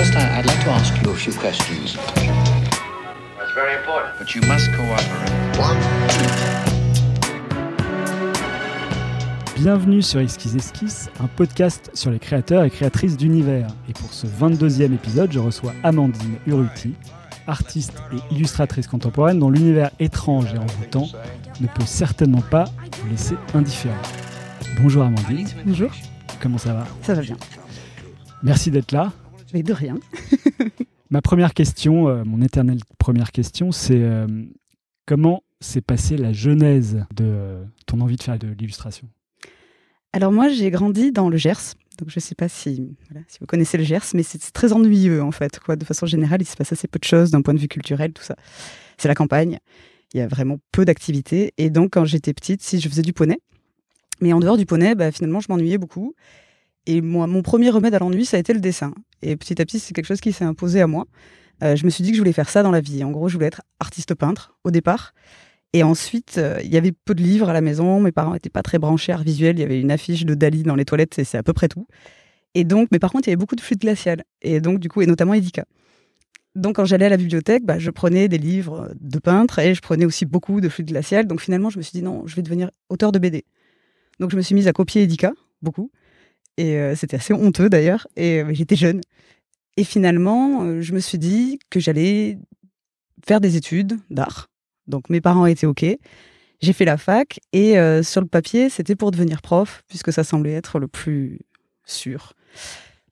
First, I- like to ask you a few questions. That's very important. But you must cooperate. Bienvenue sur Esquisse Esquisse, un podcast sur les créateurs et créatrices d'univers. Et pour ce 22e épisode, je reçois Amandine Urruti, artiste et illustratrice contemporaine dont l'univers étrange et envoûtant ne peut certainement pas vous laisser indifférent. Bonjour Amandine, Bonjour, comment ça va? Ça va bien. Merci d'être là. Mais de rien. Ma première question, euh, mon éternelle première question, c'est euh, comment s'est passée la genèse de euh, ton envie de faire de l'illustration? Alors moi, j'ai grandi dans le Gers. Donc je ne sais pas si, voilà, si vous connaissez le Gers, mais c'est c'est très ennuyeux en fait. Quoi. De façon générale, il se passe assez peu de choses d'un point de vue culturel, tout ça. C'est la campagne. Il y a vraiment peu d'activités. Et donc quand j'étais petite, si je faisais du poney. Mais en dehors du poney, bah, finalement, je m'ennuyais beaucoup. Et moi, mon premier remède à l'ennui, ça a été le dessin. Et petit à petit, c'est quelque chose qui s'est imposé à moi. Euh, je me suis dit que je voulais faire ça dans la vie. En gros, je voulais être artiste peintre au départ. Et ensuite, euh, il y avait peu de livres à la maison. Mes parents n'étaient pas très branchés art visuel. Il y avait une affiche de Dali dans les toilettes et c'est à peu près tout. Et donc, mais par contre, il y avait beaucoup de flûte glaciale. Et donc, du coup, et notamment Edika. Donc, quand j'allais à la bibliothèque, bah, je prenais des livres de peintres et je prenais aussi beaucoup de flûte glaciale. Donc, finalement, je me suis dit non, je vais devenir auteur de BD. Donc, je me suis mise à copier Edika, beaucoup. Et euh, c'était assez honteux d'ailleurs. Et euh, j'étais jeune. Et finalement, euh, je me suis dit que j'allais faire des études d'art. Donc mes parents étaient OK. J'ai fait la fac et sur le papier, c'était pour devenir prof, puisque ça semblait être le plus sûr.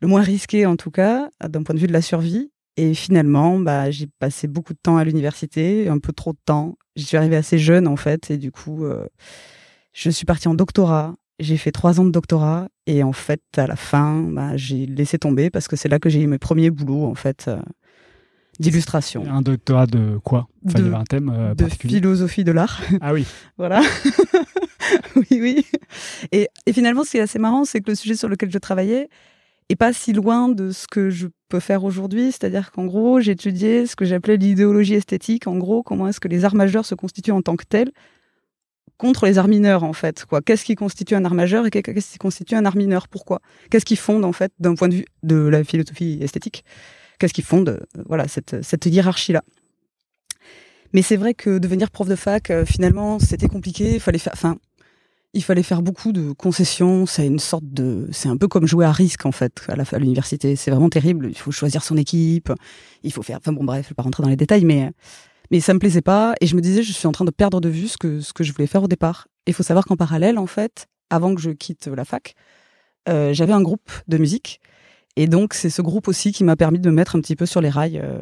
Le moins risqué en tout cas, d'un point de vue de la survie. Et finalement, bah, j'ai passé beaucoup de temps à l'université, un peu trop de temps. J'y suis arrivée assez jeune en fait, et du coup, je suis partie en doctorat. J'ai fait trois ans de doctorat et en fait, à la fin, bah, j'ai laissé tomber parce que c'est là que j'ai eu mes premiers boulots en fait euh, d'illustration, Un doctorat de quoi? Enfin, il y De- avait un thème euh, de philosophie de l'art. Ah oui, Voilà. oui, oui. Et, et finalement, ce qui est assez marrant, c'est que le sujet sur lequel je travaillais est pas si loin de ce que je peux faire aujourd'hui. C'est-à-dire qu'en gros, j'étudiais ce que j'appelais l'idéologie esthétique. En gros, comment est-ce que les arts majeurs se constituent en tant que tels contre les arts mineurs, en fait. Quoi. Qu'est-ce qui constitue un art majeur et qu'est-ce qui constitue un art mineur? Pourquoi? Qu'est-ce qui fonde, en fait, d'un point de vue de la philosophie esthétique? Qu'est-ce qui fonde, euh, voilà, cette, cette hiérarchie-là? Mais c'est vrai que devenir prof de fac, euh, finalement, c'était compliqué. Il fallait faire, enfin, il fallait faire beaucoup de concessions. C'est une sorte de, c'est un peu comme jouer à risque en fait à l'université. C'est vraiment terrible. Il faut choisir son équipe. Il faut faire, enfin bon, bref, je vais pas rentrer dans les détails, mais mais ça me plaisait pas. Et je me disais, je suis en train de perdre de vue ce que ce que je voulais faire au départ. Il faut savoir qu'en parallèle, en fait, avant que je quitte la fac, euh, j'avais un groupe de musique. Et donc, c'est ce groupe aussi qui m'a permis de me mettre un petit peu sur les rails. euh,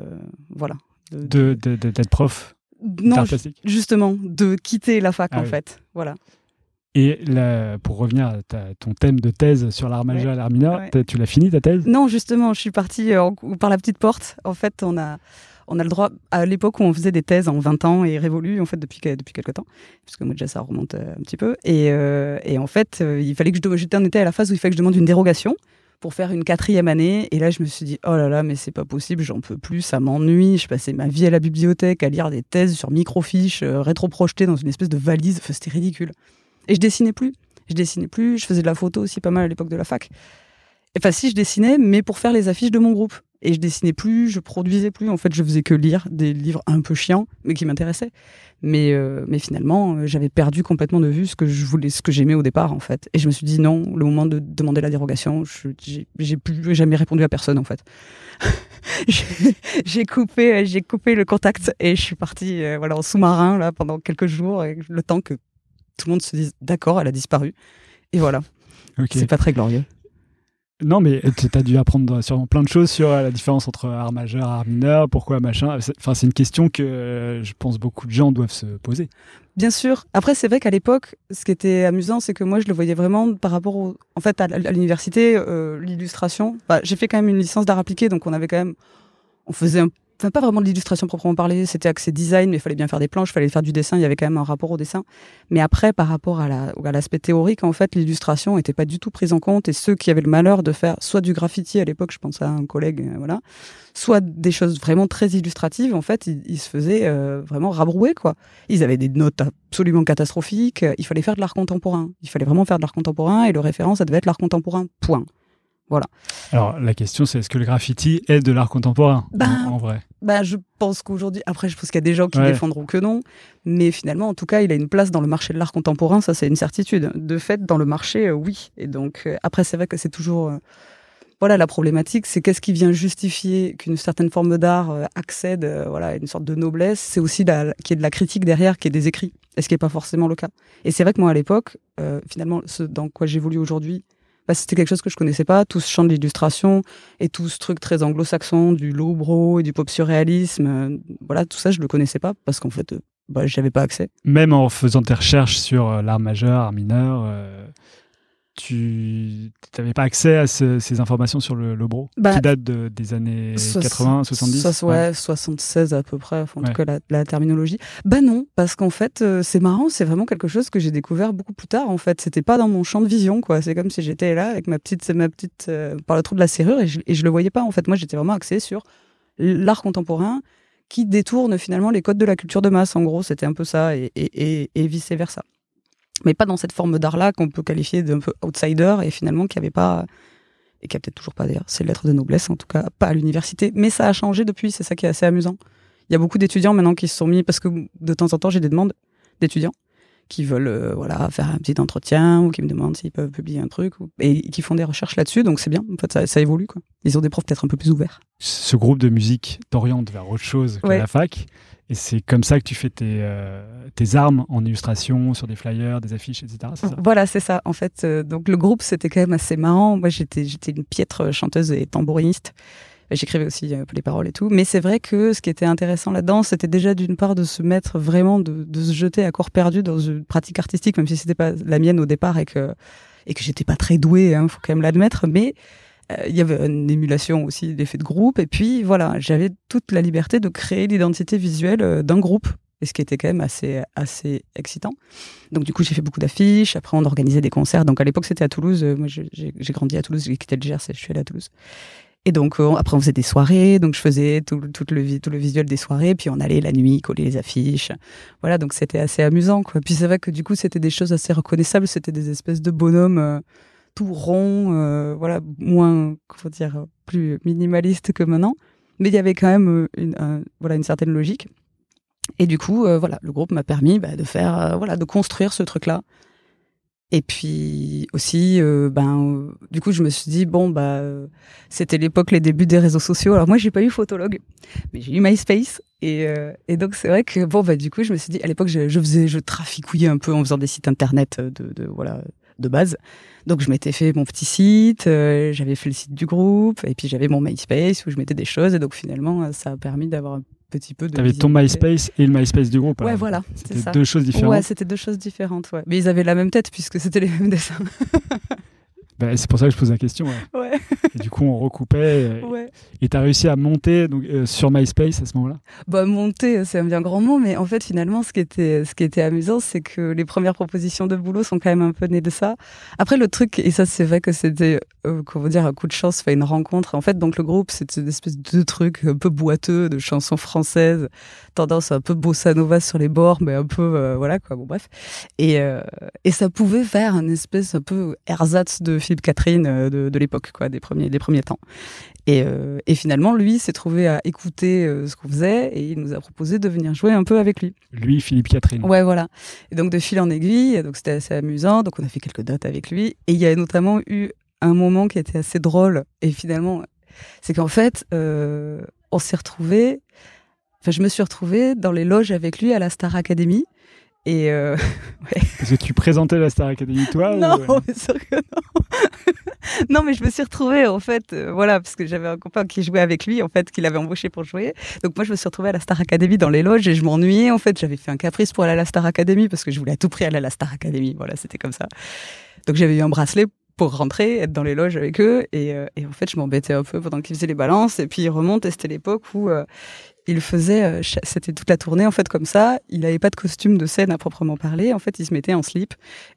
voilà. De- d'être prof non, justement, de quitter la fac Ah en oui. fait. Voilà. Et là, pour revenir à ta- ton thème de thèse sur l'art majeur et l'art mineur, Ouais. tu l'as fini ta thèse? Non, justement, je suis partie euh, par la petite porte. En fait, on a, on a le droit, à l'époque où on faisait des thèses en 20 ans et révolu, en fait, depuis, depuis quelques temps, puisque moi déjà ça remonte euh, un petit peu. Et, euh, et en fait, euh, il fallait que je, j'étais en été à la phase où il fallait que je demande une dérogation pour faire une quatrième année. Et là, je me suis dit, oh là là, mais c'est pas possible, j'en peux plus, ça m'ennuie. Je passais ma vie à la bibliothèque à lire des thèses sur microfiches, euh, rétroprojetées dans une espèce de valise. C'était ridicule. Et je dessinais plus. Je dessinais plus. Je faisais de la photo aussi pas mal à l'époque de la fac. Enfin, si je dessinais, mais pour faire les affiches de mon groupe. Et je dessinais plus, je produisais plus. En fait, je faisais que lire des livres un peu chiants, mais qui m'intéressaient. Mais, euh, mais finalement, euh, j'avais perdu complètement de vue ce que je voulais, ce que j'aimais au départ, en fait. Et je me suis dit non, le moment de demander la dérogation, je- j'ai plus jamais répondu à personne, en fait. J'ai- coupé, j'ai coupé le contact et je suis partie, euh, voilà, en sous-marin là pendant quelques jours, et le temps que tout le monde se dise d'accord, elle a disparu. Et voilà, Ok. c'est pas très glorieux. Non, mais tu as dû apprendre sûrement plein de choses sur euh, la différence entre art majeur, art mineur, pourquoi machin. Enfin, c'est une question que euh, je pense beaucoup de gens doivent se poser. Bien sûr. Après, c'est vrai qu'à l'époque, ce qui était amusant, c'est que moi, je le voyais vraiment par rapport au, en fait, à l'université, euh, l'illustration. Bah, j'ai fait quand même une licence d'art appliqué, donc on avait quand même, on faisait un enfin pas vraiment de l'illustration proprement parlé, c'était axé design, mais il fallait bien faire des planches, il fallait faire du dessin, il y avait quand même un rapport au dessin. Mais après, par rapport à la- l'aspect théorique, en fait, l'illustration n'était pas du tout prise en compte et ceux qui avaient le malheur de faire soit du graffiti à l'époque, je pense à un collègue, euh, voilà, soit des choses vraiment très illustratives, en fait, ils, se faisaient euh, vraiment rabrouer, quoi. Ils avaient des notes absolument catastrophiques, il fallait faire de l'art contemporain. Il fallait vraiment faire de l'art contemporain et le référent, ça devait être l'art contemporain, point. Voilà. Alors la question c'est est-ce que le graffiti est de l'art contemporain Ben, en, en vrai? Bah, je pense qu'aujourd'hui, après, je pense qu'il y a des gens qui Ouais. défendront que non, mais finalement, en tout cas, il a une place dans le marché de l'art contemporain, ça, c'est une certitude. De fait, dans le marché, euh, oui. Et donc, euh, après, c'est vrai que c'est toujours. euh, voilà, la problématique, c'est qu'est-ce qui vient justifier qu'une certaine forme d'art accède voilà, à une sorte de noblesse? C'est aussi la, qu'il y ait de la critique derrière, qu'il y ait des écrits, et ce qui n'est pas forcément le cas. Et c'est vrai que moi, à l'époque, euh, finalement, ce dans quoi j'évolue aujourd'hui, bah, c'était quelque chose que je connaissais pas, tout ce champ de l'illustration et tout ce truc très anglo-saxon du lowbrow et du pop surréalisme. euh, voilà, tout ça, je le connaissais pas parce qu'en fait, euh, bah, j'avais pas accès. Même en faisant tes recherches sur euh, l'art majeur, art mineur, euh, tu n'avais pas accès à ce- ces informations sur le, le bro Bah, qui date de- des années Soix- 80, 70 soix- ouais, 76 à peu près, enfin, en Ouais. tout cas la, la terminologie. Bah non, parce qu'en fait, euh, c'est marrant, c'est vraiment quelque chose que j'ai découvert beaucoup plus tard. En fait, c'était pas dans mon champ de vision, quoi. C'est comme si j'étais là avec ma petite, ma petite euh, par le trou de la serrure et je, et je le voyais pas. En fait, moi, j'étais vraiment axée sur l'art contemporain qui détourne finalement les codes de la culture de masse. En gros, c'était un peu ça et, et, et, et vice versa. Mais pas dans cette forme d'art-là qu'on peut qualifier d'un peu outsider et finalement qui avait pas et qui a peut-être toujours pas d'ailleurs, c'est lettres de noblesse, en tout cas pas à l'université. Mais ça a changé depuis, c'est ça qui est assez amusant. Il y a beaucoup d'étudiants maintenant qui se sont mis, parce que de temps en temps j'ai des demandes d'étudiants qui veulent euh, voilà faire un petit entretien ou qui me demandent s'ils peuvent publier un truc ou- et qui font des recherches là-dessus. Donc c'est bien, en fait ça, ça évolue quoi. Ils ont des profs peut-être un peu plus ouverts. Ce groupe de musique t'oriente vers autre chose que Ouais. la fac. Et c'est comme ça que tu fais tes, euh, tes armes en illustration, sur des flyers, des affiches, etc. ça? Voilà, c'est ça. En fait, euh, donc le groupe c'était quand même assez marrant. Moi j'étais j'étais une piètre chanteuse et tambouriniste. J'écrivais aussi euh, les paroles et tout. Mais c'est vrai que ce qui était intéressant là-dedans, c'était déjà d'une part de se mettre vraiment, de, de se jeter à corps perdu dans une pratique artistique, même si c'était pas la mienne au départ et que, et que j'étais pas très douée, hein, faut quand même l'admettre. Mais il y avait une émulation aussi d'effet de groupe. Et puis voilà, j'avais toute la liberté de créer l'identité visuelle euh, d'un groupe. Et ce qui était quand même assez, assez excitant. Donc du coup, j'ai fait beaucoup d'affiches. Après, on organisait des concerts. Donc à l'époque, c'était à Toulouse. Euh, Moi, j'ai grandi à Toulouse. J'ai quitté le Gers et je suis allée à Toulouse. Et donc euh, après, on faisait des soirées. Donc je faisais tout, le- tout le, visuel des soirées. Puis on allait la nuit coller les affiches. Voilà, donc c'était assez amusant. Quoi. Puis c'est vrai que du coup, c'était des choses assez reconnaissables. C'était des espèces de bonhommes euh, tout ronds, euh, voilà, moins, comment dire, plus minimalistes que maintenant. Mais il y avait quand même euh, une, un- voilà, une certaine logique. Et du coup, euh, voilà, le groupe m'a permis bah, de faire, euh, voilà, de construire ce truc-là. Et puis aussi, euh, ben, euh, du coup, je me suis dit bon, bah, c'était l'époque, les débuts des réseaux sociaux. Alors moi, j'ai pas eu Photolog, mais j'ai eu MySpace. Et, et donc c'est vrai que bon, bah, du coup, je me suis dit, à l'époque, je, je faisais, je traficouillais un peu en faisant des sites internet de, de voilà, de base. Donc je m'étais fait mon petit site, euh, j'avais fait le site du groupe, et puis j'avais mon MySpace où je mettais des choses. Et donc finalement, euh, ça a permis d'avoir un petit peu de. T'avais ton. MySpace et le MySpace du groupe. Ouais, alors. voilà, C'était ça. deux choses différentes. Ouais, c'était deux choses différentes, ouais. Mais ils avaient la même tête puisque c'était les mêmes dessins. Bah, c'est pour ça que je pose la question. ouais. Ouais, Et du coup, on recoupait. ouais. Et tu as réussi à monter donc, euh, sur MySpace à ce moment-là? Bah, monter, c'est un bien grand mot, mais en fait, finalement, ce qui était, ce qui était amusant, c'est que les premières propositions de boulot sont quand même un peu nées de ça. Après, le truc, et ça, c'est vrai que c'était, euh, comment dire, un coup de chance, fait une rencontre. En fait, donc, le groupe, c'était une espèce de truc un peu boiteux, de chansons françaises, tendance un peu bossa nova sur les bords, mais un peu, euh, voilà, quoi, bon, bref. Et, et ça pouvait faire un espèce un peu ersatz de Philippe Catherine euh, de, de l'époque, quoi, des premiers, des premiers temps. Et, euh, et finalement, lui s'est trouvé à écouter euh, ce qu'on faisait et il nous a proposé de venir jouer un peu avec lui. Lui, Philippe Catherine. Ouais, voilà. Et donc de fil en aiguille, donc c'était assez amusant. Donc on a fait quelques dates avec lui. Et il y a notamment eu un moment qui était assez drôle. Et finalement, c'est qu'en fait, euh, on s'est retrouvés. Enfin, je me suis retrouvée dans les loges avec lui à la Star Academy. Et euh, Parce que tu présentais la Star Academy, toi non, ou- euh, mais sûr que non. non, mais je me suis retrouvée en fait, euh, voilà, parce que j'avais un copain qui jouait avec lui, en fait, qu'il avait embauché pour jouer. Donc moi, je me suis retrouvée à la Star Academy dans les loges et je m'ennuyais. En fait, j'avais fait un caprice pour aller à la Star Academy parce que je voulais à tout prix aller à la Star Academy. Voilà, c'était comme ça. Donc j'avais eu un bracelet pour rentrer, être dans les loges avec eux. Et, euh, et en fait, je m'embêtais un peu pendant qu'ils faisaient les balances. Et puis ils remontent, et c'était l'époque où euh, il faisait, euh, c'était toute la tournée en fait comme ça. Il n'avait pas de costume de scène à proprement parler. En fait, il se mettait en slip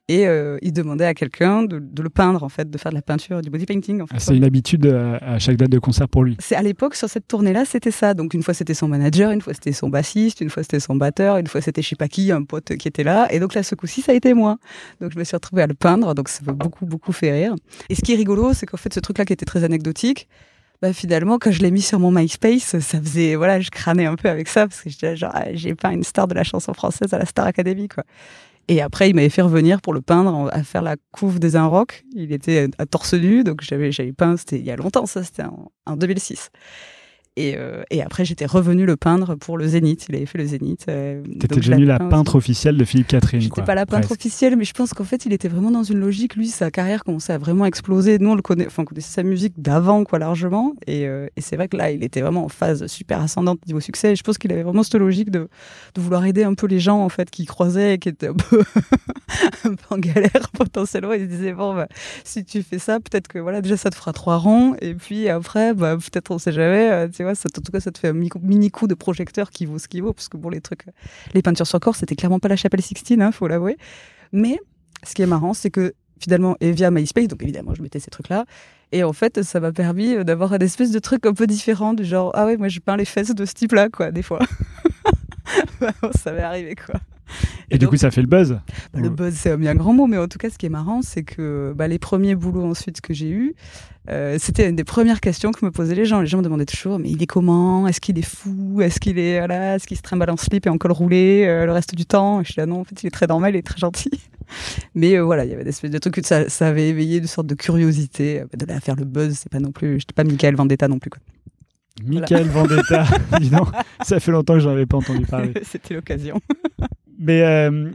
et euh, il demandait à quelqu'un de, de le peindre en fait, de faire de la peinture, du body painting. En fait, Ah, C'est une habitude euh, à chaque date de concert pour lui. c'est à l'époque sur cette tournée-là, c'était ça. Donc une fois c'était son manager, une fois c'était son bassiste, une fois c'était son batteur, une fois c'était je sais pas qui, un pote qui était là. Et donc là, ce coup-ci, ça a été moi. Donc je me suis retrouvée à le peindre. Donc ça m'a beaucoup beaucoup fait rire. Et ce qui est rigolo, c'est qu'en fait ce truc-là qui était très anecdotique. Bah finalement, quand je l'ai mis sur mon MySpace, ça faisait, voilà, je crânais un peu avec ça parce que j'étais genre, ah, j'ai pas une star de la chanson française à la Star Academy, quoi. Et après, il m'avait fait revenir pour le peindre à faire la couve des Un Rock. Il était à torse nu, donc j'avais j'avais peint, c'était il y a longtemps, ça, c'était en 2006. Et, euh, et après, j'étais revenue le peindre pour le Zénith. Il avait fait le Zénith. euh, T'étais devenue la peintre officielle de Philippe Catherine. J'étais pas la peintre presque. officielle, mais je pense qu'en fait, il était vraiment dans une logique. Lui, sa carrière commençait à vraiment exploser. Nous, on le connaît, enfin, on connaissait sa musique d'avant, quoi, largement. Et, euh, et c'est vrai que là, il était vraiment en phase super ascendante niveau succès. Et je pense qu'il avait vraiment cette logique de, de vouloir aider un peu les gens, en fait, qui croisaient et qui étaient un peu, un peu en galère potentiellement. Il se disait, bon, bah, si tu fais ça, peut-être que, voilà, déjà, ça te fera trois ronds. Et puis après, bah, peut-être, on sait jamais, euh, tu vois, en tout cas, ça te fait un mi- mini coup de projecteur qui vaut ce qu'il vaut. Parce que bon, les trucs, les peintures sur corps, c'était clairement pas la chapelle Sixtine, hein, faut l'avouer. Mais ce qui est marrant, c'est que finalement, via MySpace, donc évidemment, je mettais ces trucs-là. Et en fait, ça m'a permis euh, d'avoir une espèce de truc un peu différent, du genre, ah ouais, moi je peins les fesses de ce type-là, quoi, des fois. Ça m'est arrivé, quoi. Et, du donc, coup, ça fait le buzz. bah, le buzz, c'est un bien grand mot, mais en tout cas, ce qui est marrant, c'est que bah, les premiers boulots ensuite que j'ai eus, euh, c'était une des premières questions que me posaient les gens. Les gens me demandaient toujours, mais il est comment? Est-ce qu'il est fou? Est-ce qu'il est, voilà, est-ce qu'il se trimballe en slip et en col roulé euh, le reste du temps? Et Je suis là, non, en fait, il est très normal, il est très gentil. Mais euh, voilà, il y avait des espèces de trucs que ça, ça avait éveillé une sorte de curiosité. Euh, De là à faire le buzz, c'est pas non plus, j'étais pas Michael Vendetta non plus. Quoi. Michael Vendetta, dis donc, ça fait longtemps que j'en avais pas entendu parler. c'était l'occasion. Mais euh,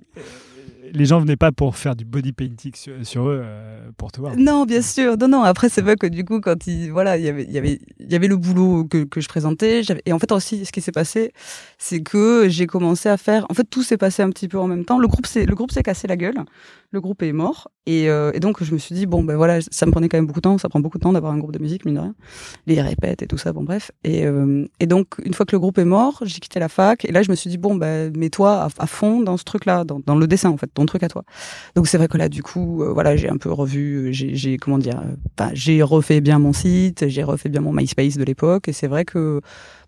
les gens venaient pas pour faire du body painting sur, eux, euh, pour te voir. Non, bien sûr. Non, non. Après, c'est vrai que du coup, quand il, voilà, il y avait, il y avait, il y avait le boulot que, que je présentais. Et en fait, aussi, ce qui s'est passé, c'est que j'ai commencé à faire. En fait, tout s'est passé un petit peu en même temps. Le groupe le groupe s'est cassé la gueule. Le groupe est mort. Et, euh, et donc, je me suis dit, bon, ben voilà, ça me prenait quand même beaucoup de temps. Ça prend beaucoup de temps d'avoir un groupe de musique, mine de rien. Les répètes et tout ça. Bon, bref. Et, euh, et donc, une fois que le groupe est mort, j'ai quitté la fac. Et là, je me suis dit, bon, ben, mets-toi à, à fond dans ce truc-là, dans, dans le dessin, en fait, ton truc à toi. Donc c'est vrai que là, du coup, euh, voilà, j'ai un peu revu, j'ai, comment dire, euh, j'ai refait bien mon site, j'ai refait bien mon MySpace de l'époque, et c'est vrai que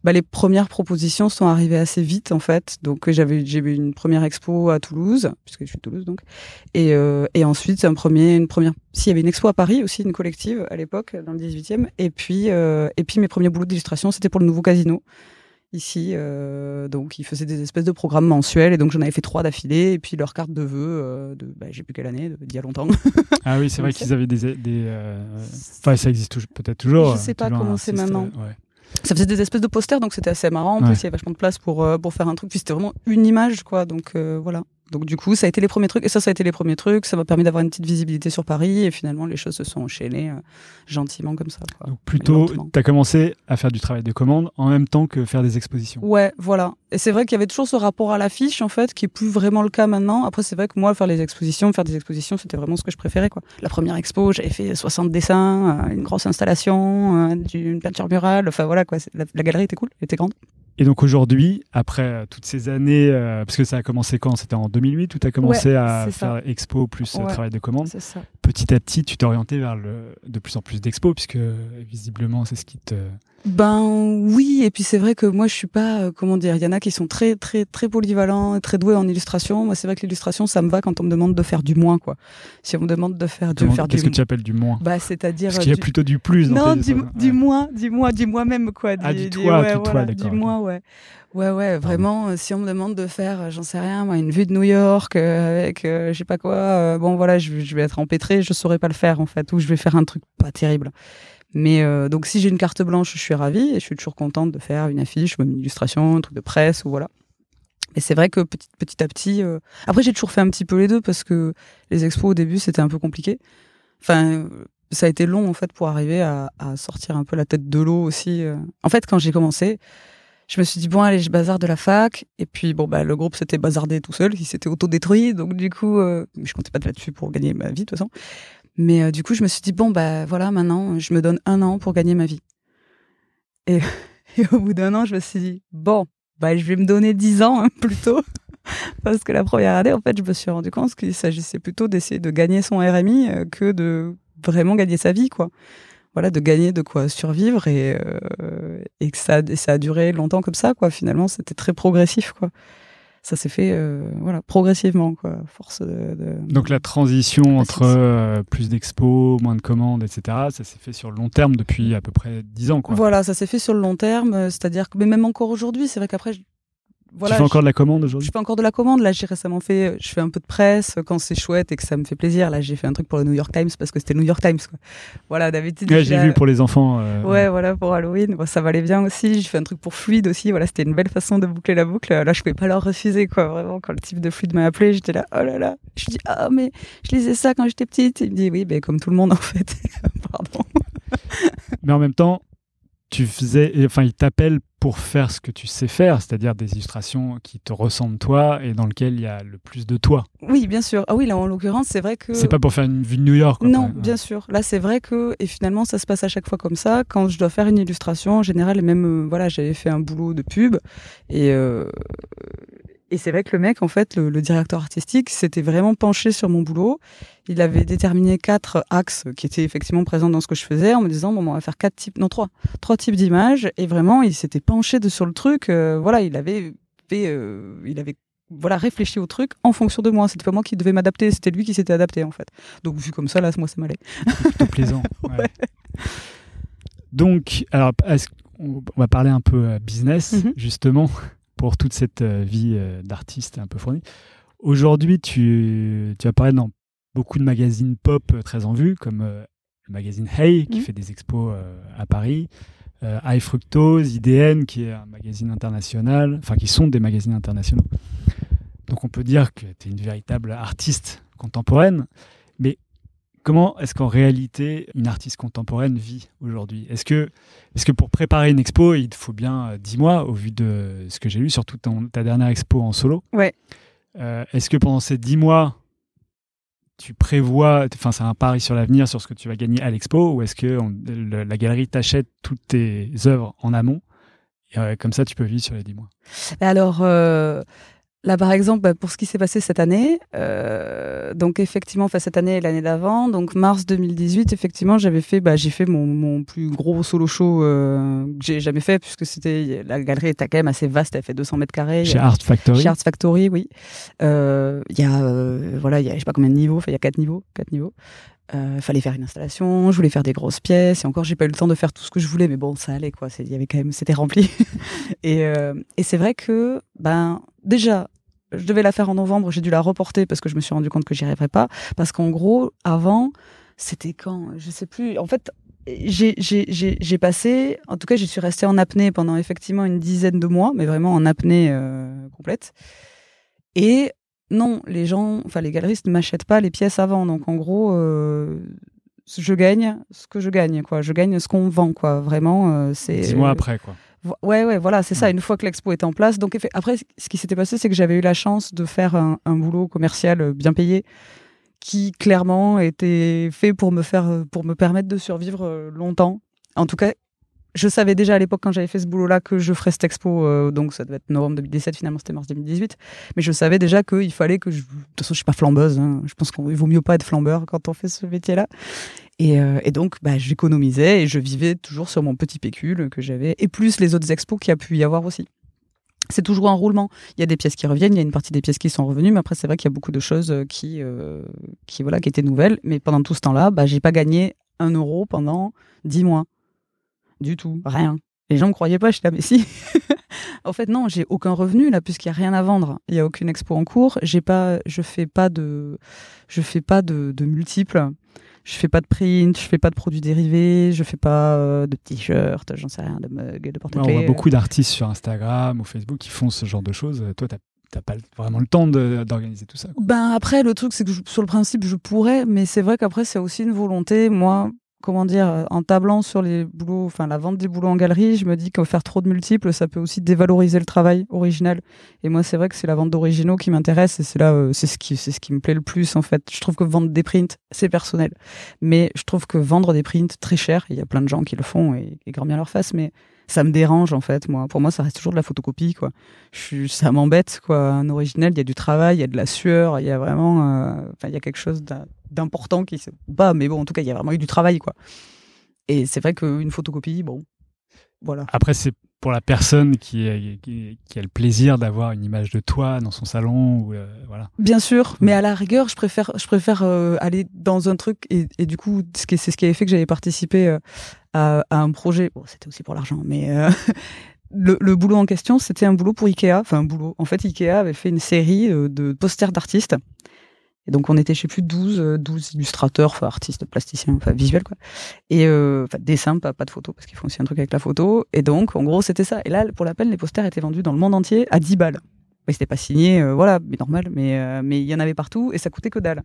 bah, les premières propositions sont arrivées assez vite en fait. Donc j'avais, j'ai eu une première expo à Toulouse, puisque je suis de Toulouse donc, et, euh, et ensuite un premier, une première, s'il y avait une expo à Paris aussi, une collective à l'époque dans le 18e, et puis euh, et puis mes premiers boulots d'illustration, c'était pour le nouveau casino ici. euh, donc, ils faisaient des espèces de programmes mensuels. Et donc, j'en avais fait trois d'affilée. Et puis, leur carte de vœux, euh, de, bah, j'ai plus quelle année, d'il y a longtemps. Ah oui, c'est vrai qu'ils avaient des. des euh, Enfin, ça existe peut-être toujours. Je sais euh, pas comment c'est maintenant. ouais. Ça faisait des espèces de posters. Donc, c'était assez marrant. En Ouais. plus, il y avait vachement de place pour, euh, pour faire un truc. Puis, c'était vraiment une image, quoi. Donc, euh, voilà. Donc, du coup, ça a été les premiers trucs. Et ça, ça a été les premiers trucs. Ça m'a permis d'avoir une petite visibilité sur Paris. Et finalement, les choses se sont enchaînées euh, gentiment comme ça. quoi. Donc, plutôt, tu as commencé à faire du travail de commande en même temps que faire des expositions. Ouais, voilà. Et c'est vrai qu'il y avait toujours ce rapport à l'affiche, en fait, qui est plus vraiment le cas maintenant. Après, c'est vrai que moi, faire les expositions, faire des expositions, c'était vraiment ce que je préférais, quoi. La première expo, j'avais fait 60 dessins, euh, une grosse installation, euh, une peinture murale. Enfin, voilà, quoi. La, la galerie était cool, elle était grande. Et donc aujourd'hui, après toutes ces années, euh, parce que ça a commencé quand? C'était en 2008 où tu as commencé Ouais, à ça. faire expo plus euh, Ouais. travail de commande. C'est ça. Petit à petit, tu t'es orienté vers le, de plus en plus d'expos, puisque visiblement, c'est ce qui te. Ben oui, et puis c'est vrai que moi je suis pas, euh, comment dire, il y en a qui sont très très très polyvalents, très doués en illustration. Moi c'est vrai que l'illustration ça me va quand on me demande de faire du moins quoi. Si on me demande de faire, de faire Qu'est-ce du, que tu appelles du moins? Bah c'est-à-dire Parce qu'il y a du- plutôt du plus Non, du, dessins. du Ouais. moins, du moins, du moi-même, quoi. Ah, du toi, ouais, du toi, voilà, d'accord, Du ok. moi, ouais. Ouais, ouais, vraiment, euh, si on me demande de faire, euh, j'en sais rien, moi, une vue de New York euh, avec, euh, je sais pas quoi, bon, voilà, je, je vais être empêtrée, je saurais pas le faire, en fait, ou je vais faire un truc pas terrible. Mais euh, donc, si j'ai une carte blanche, je suis ravie et je suis toujours contente de faire une affiche ou une illustration, un truc de presse, ou voilà. Et c'est vrai que petit, petit à petit. euh, Après, j'ai toujours fait un petit peu les deux parce que les expos au début, c'était un peu compliqué. Enfin, ça a été long en fait pour arriver à, à sortir un peu la tête de l'eau aussi. euh. En fait, quand j'ai commencé, je me suis dit bon allez, je bazarde de la fac. Et puis bon bah le groupe s'était bazardé tout seul, il s'était autodétruit. Donc du coup, euh, je comptais pas là-dessus pour gagner ma vie de toute façon. Mais euh, du coup, je me suis dit bon bah voilà, maintenant, je me donne un an pour gagner ma vie. Et, Et au bout d'un an, je me suis dit, bon, bah, je vais me donner 10 ans hein, plutôt. Parce que la première année, en fait, je me suis rendu compte qu'il s'agissait plutôt d'essayer de gagner son RMI euh, que de vraiment gagner sa vie, quoi. Voilà, de gagner de quoi survivre et, euh, et que ça, et ça a duré longtemps comme ça, quoi. Finalement, c'était très progressif, quoi. Ça s'est fait euh, voilà progressivement quoi force de, donc la transition entre euh, plus d'expos moins de commandes etc ça s'est fait sur le long terme depuis à peu près 10 ans quoi. Voilà ça s'est fait sur le long terme c'est-à-dire que mais même encore aujourd'hui c'est vrai qu'après tu fais encore de la commande aujourd'hui Je fais encore de la commande. Là, j'ai récemment fait, je fais un peu de presse quand c'est chouette et que ça me fait plaisir. Là, j'ai fait un truc pour le New York Times parce que c'était le New York Times. Quoi. Voilà, d'habitude. Ouais, j'ai vu pour les enfants. Euh, ouais, voilà, pour Halloween. Bon, ça valait bien aussi. J'ai fait un truc pour Fluide aussi. Voilà, c'était une belle façon de boucler la boucle. Là, je pouvais pas leur refuser, quoi. Vraiment, quand le type de Fluide m'a appelé, j'étais là, oh là là. Je dis, ah, mais je lisais ça quand j'étais petite. Il me dit, oui, ben, comme tout le monde, en fait. Pardon. mais en même temps, tu faisais, enfin, il t'appelle pour faire ce que tu sais faire, c'est-à-dire des illustrations qui te ressemblent toi et dans lesquelles il y a le plus de toi. Oui, bien sûr. Ah oui, là en l'occurrence, c'est vrai que. C'est pas pour faire une vue de New York. non, bien sûr. Là, c'est vrai que et finalement, ça se passe à chaque fois comme ça. Quand je dois faire une illustration, en général, même euh, voilà, j'avais fait un boulot de pub et euh, et c'est vrai que le mec, en fait, le, directeur artistique, s'était vraiment penché sur mon boulot. Il avait déterminé quatre axes qui étaient effectivement présents dans ce que je faisais, en me disant bon, on va faire quatre types, non trois, trois types d'images. Et vraiment, il s'était penché de, sur le truc. Euh, voilà, il avait fait, euh, il avait voilà réfléchi au truc en fonction de moi. C'était pas moi qui devais m'adapter, c'était lui qui s'était adapté en fait. Donc vu comme ça, là, moi, ça m'allait. Plutôt plaisant. Donc, alors, on va parler un peu euh, business mm-hmm. justement pour toute cette euh, vie euh, d'artiste un peu fournie. Aujourd'hui, tu, tu apparais dans beaucoup de magazines pop euh, très en vue, comme le magazine Hey, qui mhm. fait des expos à Paris, High Fructose, IDN, qui est un magazine international, enfin qui sont des magazines internationaux. Donc on peut dire que tu es une véritable artiste contemporaine, mais comment est-ce qu'en réalité une artiste contemporaine vit aujourd'hui? Est-ce que, est que pour préparer une expo, il faut bien 10 euh, mois au vu de ce que j'ai lu, surtout ta dernière expo en solo? Ouais. Euh, est-ce que pendant ces 10 mois, tu prévois, enfin c'est un pari sur l'avenir, sur ce que tu vas gagner à l'expo, ou est-ce que la galerie t'achète toutes tes œuvres en amont? Et euh, comme ça, tu peux vivre sur les 10 mois. Alors, Là, par exemple, bah, pour ce qui s'est passé cette année, euh, donc effectivement, enfin, cette année et l'année d'avant, donc mars 2018, effectivement, j'avais fait, bah, j'ai fait mon, mon, plus gros solo show euh, que j'ai jamais fait, puisque c'était la galerie était quand même assez vaste, elle fait 200 mètres carrés. Chez Art Factory. Chez Art Factory, oui. Euh, il y a, voilà, il y a, je sais pas combien de niveaux, il y a quatre niveaux, quatre niveaux. Euh, fallait faire une installation, je voulais faire des grosses pièces, et encore j'ai pas eu le temps de faire tout ce que je voulais, mais bon, ça allait quoi. Il y avait quand même, c'était rempli. et, euh, et c'est vrai que, ben, déjà, je devais la faire en novembre, j'ai dû la reporter parce que je me suis rendu compte que j'y arriverais pas. Parce qu'en gros, avant, c'était quand Je sais plus. En fait, j'ai passé, en tout cas, j'y suis restée en apnée pendant effectivement une dizaine de mois, mais vraiment en apnée euh, complète. Et non, les gens, enfin les galeristes ne m'achètent pas les pièces avant. Donc en gros, euh, je gagne ce que je gagne, quoi. Je gagne ce qu'on vend, quoi. Vraiment, euh, c'est. Dix mois après, quoi. Ouais, ouais, voilà, c'est ça. Une fois que l'expo est en place. Donc, après, ce qui s'était passé, c'est que j'avais eu la chance de faire un, boulot commercial euh, bien payé qui clairement était fait pour me faire, euh, pour me permettre de survivre euh, longtemps. En tout cas, je savais déjà à l'époque quand j'avais fait ce boulot-là que je ferais cette expo, donc ça devait être novembre 2017, finalement c'était mars 2018. Mais je savais déjà qu'il fallait que je. De toute façon, je suis pas flambeuse. Hein. Je pense qu'il vaut mieux pas être flambeur quand on fait ce métier-là. Euh, et, donc, bah, j'économisais et je vivais toujours sur mon petit pécule que j'avais, et plus les autres expos qu'il y a pu y avoir aussi. C'est toujours un roulement. Il y a des pièces qui reviennent, il y a une partie des pièces qui sont revenues, mais après, c'est vrai qu'il y a beaucoup de choses euh, qui, euh, qui, voilà, qui étaient nouvelles. Mais pendant tout ce temps-là, bah, j'ai pas gagné un euro pendant dix mois. Du tout. Rien. Les gens me croyaient pas, je suis là, mais si. en fait, non, j'ai aucun revenu là, puisqu'il y a rien à vendre. Il y a aucune expo en cours. J'ai pas, je fais pas de, je fais pas de, de multiples je fais pas de print, je fais pas de produits dérivés, je fais pas euh, de t-shirts, j'en sais rien, de mugs, de porte-clés. on voit beaucoup d'artistes sur Instagram ou Facebook qui font ce genre de choses. Toi, tu n'as pas vraiment le temps d'organiser tout ça. Ben après, le truc, c'est que sur le principe, je pourrais, mais c'est vrai qu'après, c'est aussi une volonté. Moi, comment dire, euh, en tablant sur les boulots, enfin la vente des boulots en galerie, je me dis que faire trop de multiples, ça peut aussi dévaloriser le travail original. Et moi, c'est vrai que c'est la vente d'originaux qui m'intéresse et c'est là, euh, c'est ce qui, c'est ce qui me plaît le plus en fait. Je trouve que vendre des prints, c'est personnel, mais je trouve que vendre des prints très chers, il y a plein de gens qui le font et, et grand bien leur face, mais ça me dérange en fait. Moi, pour moi, ça reste toujours de la photocopie, quoi. Je ça m'embête, quoi. Un original, il y a du travail, il y a de la sueur, il y a vraiment, euh, il y a quelque chose d'important qui se bat, mais bon, en tout cas, il y a vraiment eu du travail, quoi. Et c'est vrai qu'une photocopie, bon, voilà. Après, c'est pour la personne qui, qui, qui a le plaisir d'avoir une image de toi dans son salon. Ou, euh, voilà. Bien sûr, mais à la rigueur, je préfère, je préfère euh, aller dans un truc. Et, et du coup, c'est ce qui avait fait que j'avais participé euh, à, à, un projet. Bon, c'était aussi pour l'argent, mais le, le, boulot en question, c'était un boulot pour Ikea. Enfin, un boulot. En fait, Ikea avait fait une série de posters d'artistes et donc, on était chez plus de 12, 12 euh, illustrateurs, enfin, artistes, plasticiens, enfin, visuels, quoi. Et, euh, enfin, dessin, pas, pas de photos, parce qu'ils font aussi un truc avec la photo. Et donc, en gros, c'était ça. Et là, pour la peine, les posters étaient vendus dans le monde entier à 10 balles. Mais c'était pas signé, euh, voilà, mais normal, mais, euh, mais il y en avait partout et ça coûtait que dalle.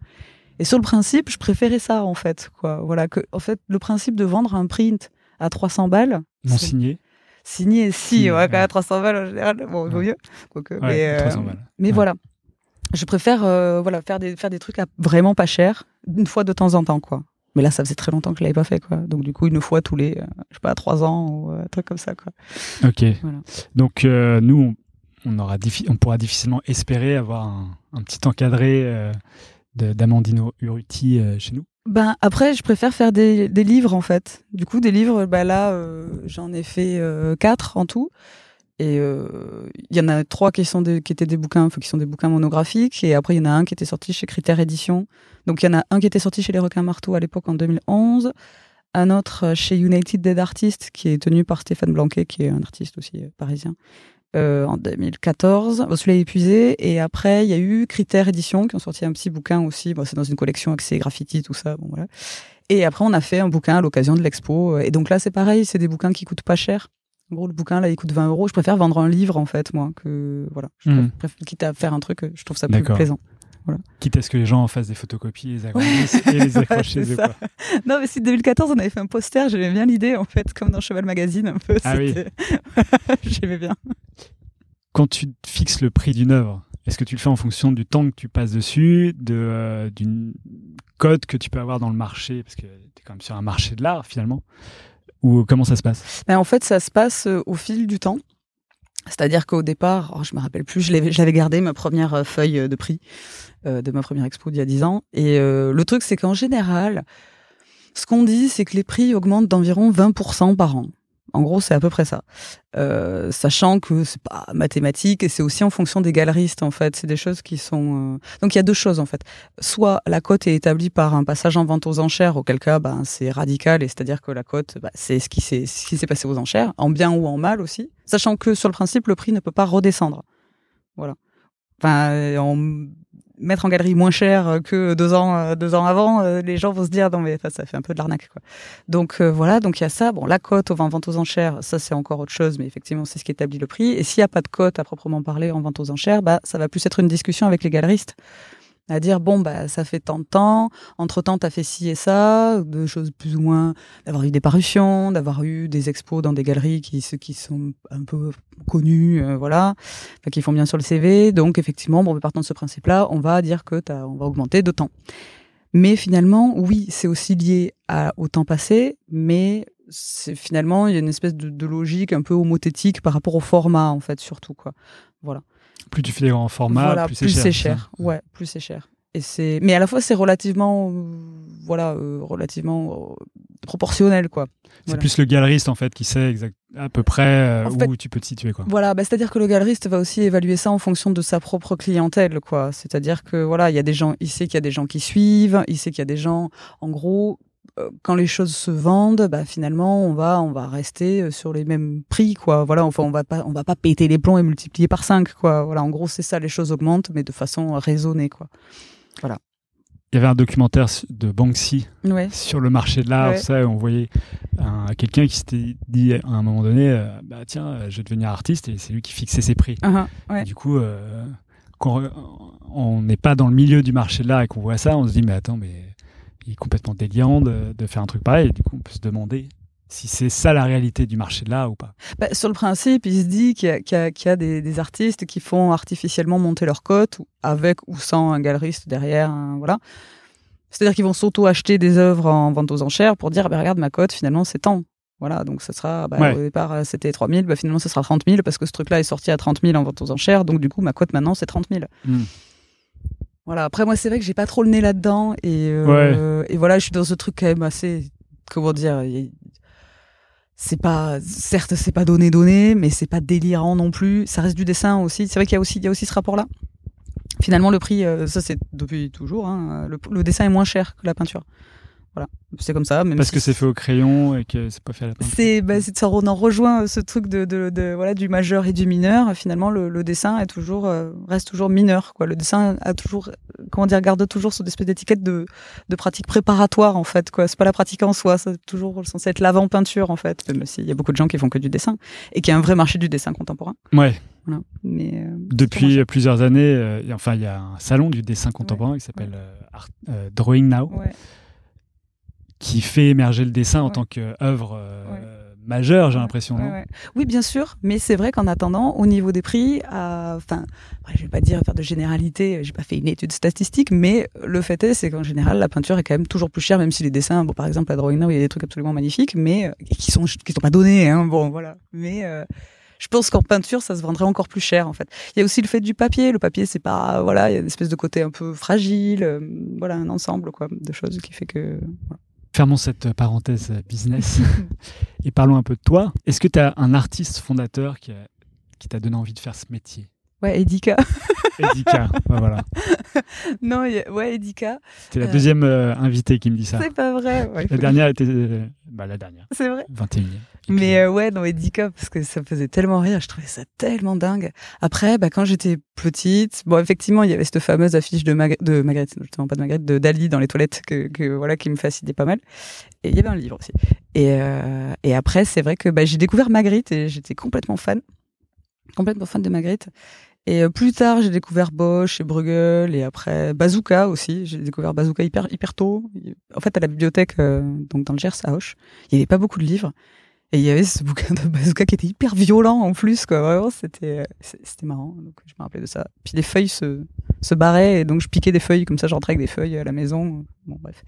Et sur le principe, je préférais ça, en fait, quoi. Voilà, que, en fait, le principe de vendre un print à 300 balles. Non signé. Signé, si, ouais, quand même 300 balles en général, bon, vaut mieux. ouais, mais, 300 balles. mais voilà je préfère euh, voilà faire des faire des trucs à vraiment pas cher une fois de temps en temps quoi. Mais là ça faisait très longtemps que je l'avais pas fait quoi. Donc du coup une fois tous les euh, je sais pas trois ans ou euh, un truc comme ça quoi. Ok. Voilà. donc nous on, aura on pourra difficilement espérer avoir un, un petit encadré d'Amandino Uruti chez nous. Ben après je préfère faire des, des, livres en fait. Du coup des livres bah là j'en ai fait quatre en tout et il euh, y en a trois qui, sont des, qui étaient des bouquins, qui sont des bouquins monographiques. Et après, il y en a un qui était sorti chez Critère Édition. Donc, il y en a un qui était sorti chez Les Requins Marteaux à l'époque en 2011. Un autre chez United Dead Artists, qui est tenu par Stéphane Blanquet, qui est un artiste aussi euh, parisien, euh, en 2014. Bon, celui-là épuisé. Et après, il y a eu Critère Édition, qui ont sorti un petit bouquin aussi. Bon, c'est dans une collection avec ses graffitis, tout ça. Bon, voilà. Et après, on a fait un bouquin à l'occasion de l'expo. Et donc là, c'est pareil, c'est des bouquins qui coûtent pas cher. En gros, le bouquin, là, il coûte 20 euros. Je préfère vendre un livre, en fait, moi, que, voilà. Je hmm. préfère, quitte à faire un truc, je trouve ça plus plaisant. Voilà. Quitte à ce que les gens en fassent des photocopies, les agrandissent et les accrochent chez eux. Quoi. Non, mais si 2014, on avait fait un poster, j'aimais bien l'idée, en fait, comme dans Cheval Magazine, un peu. Ah oui. j'aimais bien. Quand tu fixes le prix d'une œuvre, est-ce que tu le fais en fonction du temps que tu passes dessus, de, euh, d'une code que tu peux avoir dans le marché, parce que tu es quand même sur un marché de l'art, finalement ou comment ça se passe? Ben, En fait, ça se passe euh, au fil du temps. C'est-à-dire qu'au départ, oh, je me rappelle plus, j'avais gardé ma première euh, feuille euh, de prix de ma première expo d'il y a 10 ans. Et le truc, c'est qu'en général, ce qu'on dit, c'est que les prix augmentent d'environ 20% par an. En gros, c'est à peu près ça. Euh, sachant que c'est pas mathématique et c'est aussi en fonction des galeristes en fait. C'est des choses qui sont. Euh... Donc il y a deux choses en fait. Soit la cote est établie par un passage en vente aux enchères, auquel cas ben, c'est radical et c'est-à-dire que la cote ben, c'est ce qui s'est ce qui s'est passé aux enchères, en bien ou en mal aussi. Sachant que sur le principe le prix ne peut pas redescendre. Voilà. Enfin, on mettre en galerie moins cher que deux ans, euh, deux ans avant, euh, les gens vont se dire non mais ça fait un peu de l'arnaque quoi. Donc euh, voilà, donc il y a ça. Bon, la cote au vente aux enchères, ça c'est encore autre chose, mais effectivement c'est ce qui établit le prix. Et s'il n'y a pas de cote à proprement parler en vente aux enchères, bah ça va plus être une discussion avec les galeristes à dire bon bah ça fait tant de temps, entre temps t'as fait ci et ça, de choses plus ou moins d'avoir eu des parutions, d'avoir eu des expos dans des galeries qui qui sont un peu connus, euh, voilà, qui font bien sur le CV. Donc effectivement bon, partant de ce principe-là, on va dire que as, on va augmenter de temps. Mais finalement, oui, c'est aussi lié à, au temps passé, mais c'est finalement il y a une espèce de, de, logique un peu homothétique par rapport au format en fait surtout quoi. Voilà plus tu fais des grands formats, plus, c'est cher. Ouais, plus c'est cher. Et c'est, mais à la fois c'est relativement, euh, voilà, euh, relativement euh, proportionnel quoi. C'est plus le galeriste en fait qui sait exact, à peu près où tu peux te situer quoi. Voilà, bah, c'est-à-dire que le galeriste va aussi évaluer ça en fonction de sa propre clientèle quoi. C'est-à-dire que voilà, il y a des gens, il sait qu'il y a des gens qui suivent, il sait qu'il y a des gens, en gros, quand les choses se vendent, bah, finalement, on va, on va rester euh, sur les mêmes prix, quoi. Voilà, enfin, on va pas, on va pas péter les plombs et multiplier par 5, quoi. Voilà, en gros, c'est ça, les choses augmentent, mais de façon raisonnée, quoi. Voilà. Il y avait un documentaire de Banksy sur le marché de l'art, ça, on voyait quelqu'un qui s'était dit à un moment donné, euh, bah tiens, je vais devenir artiste, et c'est lui qui fixait ses prix. Uh-huh, du coup, quand on n'est pas dans le milieu du marché de l'art et qu'on voit ça, on se dit, mais attends, mais il est complètement déliant de, faire un truc pareil. Du coup, on peut se demander si c'est ça la réalité du marché de l'art ou pas. Bah, sur le principe, il se dit qu'il y a, des, artistes qui font artificiellement monter leur cote, avec ou sans un galeriste derrière. voilà. C'est-à-dire qu'ils vont s'auto-acheter des œuvres en vente aux enchères pour dire, bah, regarde, ma cote, finalement, c'est tant. Voilà, donc ça sera, bah, Ouais. au départ, c'était 3000, bah, finalement, ce sera 30 000 parce que ce truc-là est sorti à 30 000 en vente aux enchères. Donc, du coup, ma cote maintenant, c'est 30 000. Hmm. Voilà, après, moi, c'est vrai que j'ai pas trop le nez là-dedans. Et, euh, et voilà, je suis dans ce truc quand même assez, comment dire, c'est pas, certes, c'est pas donné, donné, mais c'est pas délirant non plus. Ça reste du dessin aussi. C'est vrai qu'il y a aussi, il y a aussi ce rapport-là. Finalement, le prix, euh, ça c'est depuis toujours, hein, le, le dessin est moins cher que la peinture. Voilà, c'est comme ça. Même Parce si que c'est fait au crayon et que c'est pas fait à la peinture. c'est, bah, c'est- ça on en rejoint ce truc de, de, de- voilà du majeur et du mineur. Finalement, le, le dessin est toujours euh, reste toujours mineur. Quoi. Le dessin a toujours, euh, comment dire, garde toujours son espèce d'étiquette de, de pratique préparatoire en fait. Quoi. C'est pas la pratique en soi, c'est toujours censé être l'avant peinture en fait. Même s'il y a beaucoup de gens qui font que du dessin et qu'il y a un vrai marché du dessin contemporain. Ouais. Voilà. Mais euh, Depuis plusieurs années, euh, enfin, il y a un salon du dessin contemporain qui s'appelle euh, Art- euh, Drawing Now, ouais. Qui fait émerger le dessin en Ouais. tant qu'œuvre euh, majeure, j'ai l'impression. Ouais. Oui, bien sûr, mais c'est vrai qu'en attendant, au niveau des prix, euh, enfin, après, je vais pas dire faire de généralité, j'ai pas fait une étude statistique, mais le fait est, c'est qu'en général, la peinture est quand même toujours plus chère, même si les dessins, bon, par exemple, à Drawing Now, il y a des trucs absolument magnifiques, mais euh, qui sont qui sont pas donnés, hein, bon, voilà. Mais euh, je pense qu'en peinture, ça se vendrait encore plus cher, en fait. Il y a aussi le fait du papier. Le papier, c'est pas, voilà, il y a une espèce de côté un peu fragile, euh, voilà, un ensemble, quoi, de choses qui fait que. voilà. Fermons cette parenthèse business et parlons un peu de toi. Est-ce que tu as un artiste fondateur qui a- qui t'a donné envie de faire ce métier? Ouais, Edika. Edika, voilà. non, a- ouais, Edika. T'es la Euh, deuxième euh, invitée qui me dit ça. C'est pas vrai. ouais, La dernière était. euh, bah, la dernière, C'est vrai. 21e. Mais euh, ouais, non, Edika, parce que ça me faisait tellement rire, je trouvais ça tellement dingue. Après, bah, quand j'étais petite, bon, effectivement, il y avait cette fameuse affiche de, Mag de Magritte, justement pas de Magritte, de Dali dans les toilettes, que, que voilà, qui me fascinait pas mal. Et il y avait un livre aussi. Et, euh, et après, c'est vrai que bah, j'ai découvert Magritte et j'étais complètement fan, complètement fan de Magritte. Et euh, plus tard, j'ai découvert Bosch et Bruegel et après Bazooka aussi. J'ai découvert Bazooka hyper hyper tôt. En fait, à la bibliothèque, euh, donc dans le Gers à Auch, il y avait pas beaucoup de livres. Et il y avait ce bouquin de Bazooka qui était hyper violent en plus, quoi. Vraiment, c'était, euh, c'était marrant. Donc, je me rappelais de ça. Puis les feuilles se, se barraient, et donc je piquais des feuilles, comme ça, je rentrais avec des feuilles à la maison. Bon, bref.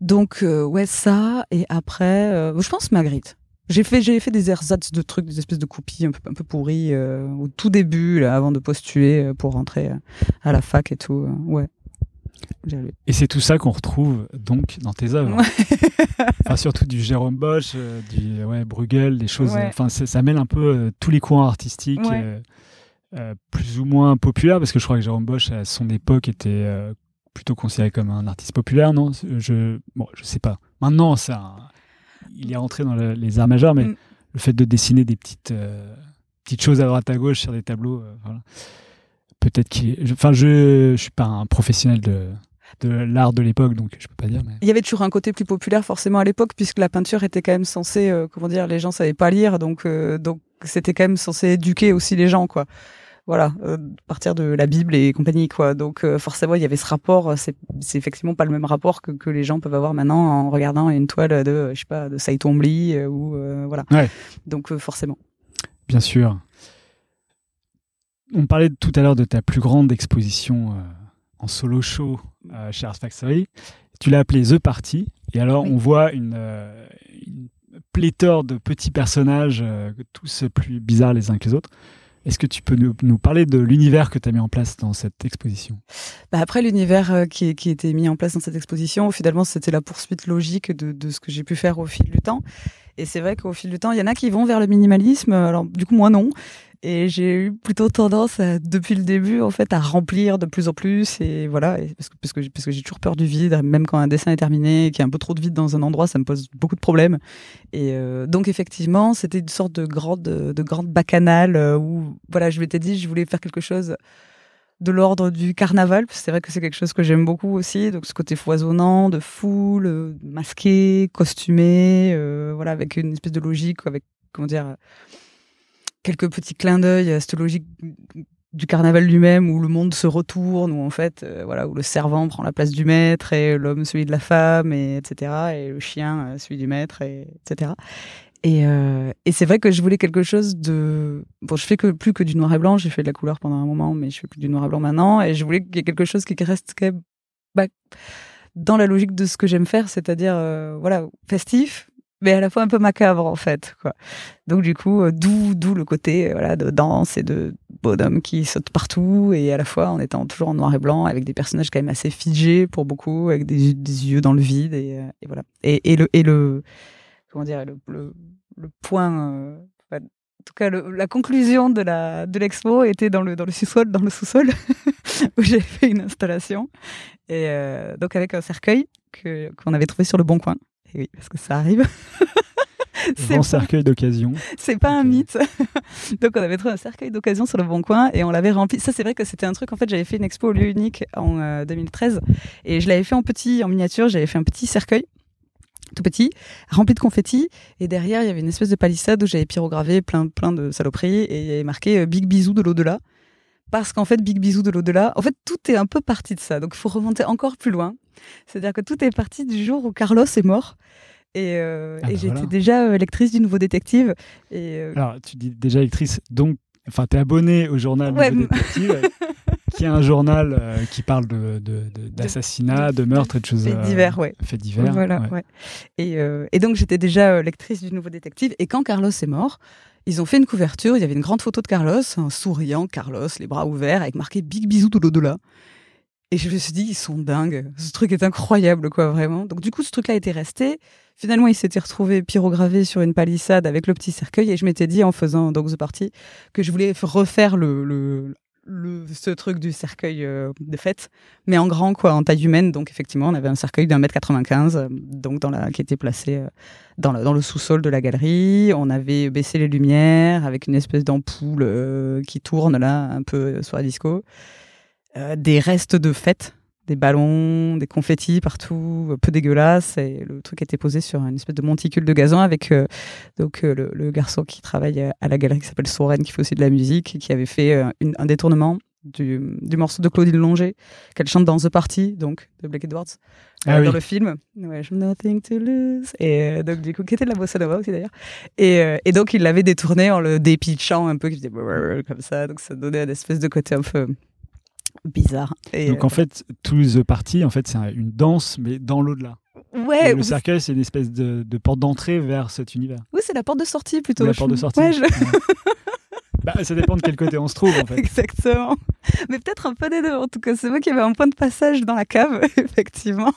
Donc, euh, ouais, ça. Et après, euh, je pense Magritte. J'ai fait, j'ai fait des ersatz de trucs, des espèces de copies un peu, un peu pourries euh, au tout début, là, avant de postuler euh, pour rentrer euh, à la fac et tout. ouais. Et c'est tout ça qu'on retrouve donc dans tes œuvres. Enfin, surtout du Jérôme Bosch, euh, du ouais, Bruegel, des choses. Ouais. Enfin, ça mêle un peu euh, tous les courants artistiques, Ouais. euh, plus ou moins populaires, parce que je crois que Jérôme Bosch, à son époque, était plutôt considéré comme un artiste populaire, non? Je bon, je sais pas. Maintenant, c'est un- il est rentré dans le- les arts majeurs, mais Mm. le fait de dessiner des petites euh, petites choses à droite à gauche sur des tableaux, euh, voilà. Peut-être qu'il. Enfin, je, je suis pas un professionnel de de l'art de l'époque, donc je peux pas dire. Mais... Il y avait toujours un côté plus populaire forcément à l'époque puisque la peinture était quand même censée, euh, comment dire, les gens savaient pas lire, donc euh, donc c'était quand même censé éduquer aussi les gens quoi. Voilà, euh, partir de la Bible et compagnie quoi. Donc euh, forcément il y avait ce rapport. euh, C'est c'est effectivement pas le même rapport que, que les gens peuvent avoir maintenant en regardant une toile de euh, je sais pas de euh, ou voilà. Ouais. Donc forcément. Bien sûr. On parlait tout à l'heure de ta plus grande exposition en solo show chez Art Factory. Tu l'as appelée The Party. Et alors, Oui. on voit une, une pléthore de petits personnages, tous plus bizarres les uns que les autres. Est-ce que tu peux nous, parler de l'univers que tu as mis en place dans cette exposition? Bah après l'univers euh, qui, qui était mis en place dans cette exposition, finalement c'était la poursuite logique de, de ce que j'ai pu faire au fil du temps. Et c'est vrai qu'au fil du temps, il y en a qui vont vers le minimalisme. Alors du coup moi non. Et j'ai eu plutôt tendance à, depuis le début en fait à remplir de plus en plus et voilà parce que parce que parce que j'ai toujours peur du vide même quand un dessin est terminé qu'il y a un peu trop de vide dans un endroit ça me pose beaucoup de problèmes. Et euh, donc effectivement c'était une sorte de grande de grande bacchanale euh, où voilà je m'étais dit je voulais faire quelque chose de l'ordre du carnaval, c'est vrai que c'est quelque chose que j'aime beaucoup aussi, donc ce côté foisonnant, de foule, euh, masqué, costumé, euh, voilà, avec une espèce de logique, avec, comment dire, euh, quelques petits clins d'œil à cette logique du carnaval lui-même, où le monde se retourne, où en fait, euh, voilà, où le servant prend la place du maître, et l'homme celui de la femme, et etc., et le chien euh, celui du maître, et, etc. Et, euh, et c'est vrai que je voulais quelque chose de. Bon, je fais que plus que du noir et blanc. J'ai fait de la couleur pendant un moment, mais je fais plus du noir et blanc maintenant. Et je voulais qu'il y ait quelque chose qui reste bah, dans la logique de ce que j'aime faire, c'est-à-dire voilà festif, mais à la fois un peu macabre en fait quoi. Donc du coup euh, d'où d'où le côté euh, voilà de danse et de bonhomme qui saute partout et à la fois en étant toujours en noir et blanc avec des personnages quand même assez figés pour beaucoup avec des, des yeux dans le vide et, euh, voilà. Et, le et le comment dire le, le, point en tout cas la conclusion de la de l'expo était dans le dans le sous-sol dans le sous-sol où j'ai fait une installation et donc avec un cercueil que qu'on avait trouvé sur le bon coin. Et oui, parce que ça arrive. C'est Grand cercueil d'occasion. C'est pas un mythe. Donc on avait trouvé un cercueil d'occasion sur le bon coin et on l'avait rempli. Ça c'est vrai que c'était un truc. En fait, j'avais fait une expo au lieu unique en euh, 2013 et je l'avais fait en petit, en miniature. J'avais fait un petit cercueil tout petit, rempli de confettis. Et derrière, il y avait une espèce de palissade où j'avais pyrogravé plein, plein de saloperies et il y avait marqué euh, Big Bisou de l'au-delà. Parce qu'en fait, Big Bisou de l'au-delà, en fait, tout est un peu parti de ça. Donc, il faut remonter encore plus loin. C'est-à-dire que tout est parti du jour où Carlos est mort. Et, euh, Ah et bah j'étais voilà. déjà euh, lectrice du Nouveau Détective. Et euh, Alors, tu dis déjà lectrice, donc, enfin, t'es abonné au journal Ouais, Nouveau Détective, qui est un journal euh, qui parle de, de, de- d'assassinats, de, meurtres et de choses. faits divers, ouais. Faits divers. Voilà, ouais. ouais. Et, et donc j'étais déjà lectrice du Nouveau Détective. Et quand Carlos est mort, ils ont fait une couverture. Il y avait une grande photo de Carlos, un souriant Carlos, les bras ouverts, avec marqué Big bisou de l'au-delà. Et je me suis dit, ils sont dingues. Ce truc est incroyable, quoi, vraiment. Donc du coup, ce truc-là était resté. Finalement, il s'était retrouvé pyrogravé sur une palissade avec le petit cercueil. Et je m'étais dit, en faisant donc The Party, que je voulais refaire le, le, le, ce truc du cercueil euh, de fête, mais en grand, quoi, en taille humaine. Donc, effectivement, on avait un cercueil d'un mètre 95, euh, donc dans la, qui était placé euh, dans le, sous-sol de la galerie. On avait baissé les lumières avec une espèce d'ampoule euh, qui tourne là, un peu sur la disco. Euh, des restes de fête, des ballons, des confettis partout, un peu dégueulasse. Et le truc était posé sur une espèce de monticule de gazon avec euh, donc euh, le, le garçon qui travaille euh, à la galerie qui s'appelle Soren, qui fait aussi de la musique, et qui avait fait euh, une- un détournement du, du morceau de Claudine Longer qu'elle chante dans The Party, donc de Blake Edwards, euh, Ah oui. dans le film. Ouais, nothing to lose. Et euh, donc du coup, qui était de la bossa nova aussi d'ailleurs. Et, euh, et donc il l'avait détourné en le dépitchant un peu, qui faisait comme ça, donc ça donnait une espèce de côté un peu bizarre. Et, Donc, en fait, tout The Party, en fait, c'est un- une danse, mais dans l'au-delà. euh, ouais, Et le cercueil, c'est une espèce de, de porte d'entrée vers cet univers. oui, c'est la porte de sortie plutôt. la porte de sortie. Ouais, je- Ouais. Bah, ça dépend de quel côté on se trouve, en fait. Exactement. Mais peut-être un peu des deux. En tout cas, c'est moi qui avais un point de passage dans la cave, effectivement.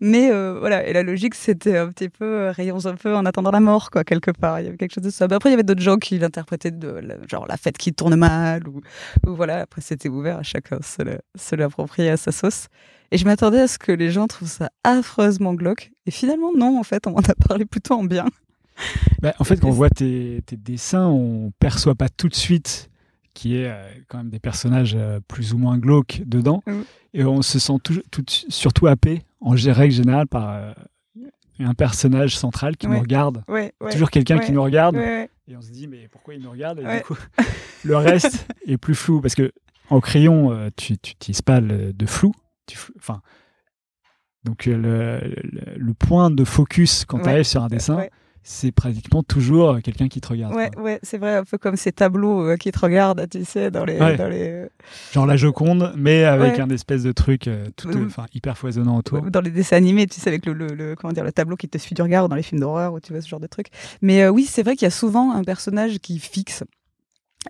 Mais euh, voilà, et la logique, c'était un petit peu euh, rayons un peu en attendant la mort, quoi, quelque part. Il y avait quelque chose de ça. Mais après, il y avait d'autres gens qui l'interprétaient de la- genre la fête qui tourne mal, ou, ou voilà. Après, c'était ouvert à chacun se l'approprier à sa sauce. Et je m'attendais à ce que les gens trouvent ça affreusement glauque. Et finalement, non, en fait, on m'en a parlé plutôt en bien. Bah, en fait, quand on voit tes, tes dessins, on perçoit pas tout de suite qu'il y ait euh, quand même des personnages euh, plus ou moins glauques dedans. Et on se sent tout, tout- surtout happé, en règle générale, par euh, un personnage central qui Ouais. nous regarde. Ouais, ouais. Toujours quelqu'un qui nous regarde. Et on se dit, mais pourquoi il nous regarde Et Ouais. du coup, le reste est plus flou. Parce que en crayon, euh, tu n'utilises pas le- de flou. Tu Enfin, donc euh, le, le- le point de focus quand tu arrives sur un dessin. C'est pratiquement toujours euh, quelqu'un qui te regarde. Ouais, quoi. ouais, c'est vrai, un peu comme ces tableaux euh, qui te regardent, tu sais, dans les, Ouais. dans les, Genre la Joconde, mais avec Ouais. un espèce de truc euh, tout, enfin, hyper foisonnant autour. dans les dessins animés, tu sais, avec le, le, le- comment dire, le tableau qui te suit du regard ou dans les films d'horreur où tu vois ce genre de truc. Mais euh, oui, c'est vrai qu'il y a souvent un personnage qui fixe.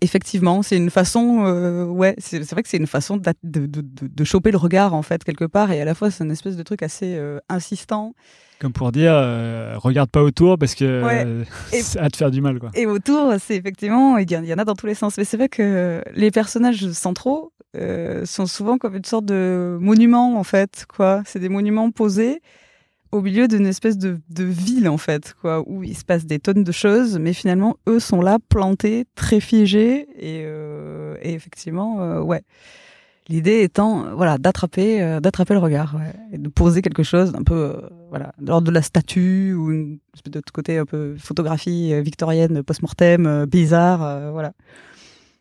Effectivement, c'est une façon, euh, ouais, c'est vrai que c'est une façon de, de, de, de choper le regard en fait quelque part, et à la fois c'est une espèce de truc assez euh, insistant. Comme pour dire, euh, regarde pas autour parce que Ouais. euh, Et- ça va te faire du mal. Quoi. Et autour, c'est effectivement, il y, en- il y en a dans tous les sens. Mais c'est vrai que les personnages centraux euh, sont souvent comme une sorte de monument, en fait, quoi. C'est des monuments posés au milieu d'une espèce de, de ville, en fait, quoi, où il se passe des tonnes de choses, mais finalement, eux sont là, plantés, très figés, et, euh, et effectivement, euh, ouais. L'idée étant, euh, voilà, d'attraper, euh, d'attraper le regard, ouais, et de poser quelque chose d'un peu, euh, voilà, de de la statue ou une de côté un peu photographie euh, victorienne, post-mortem, bizarre, voilà.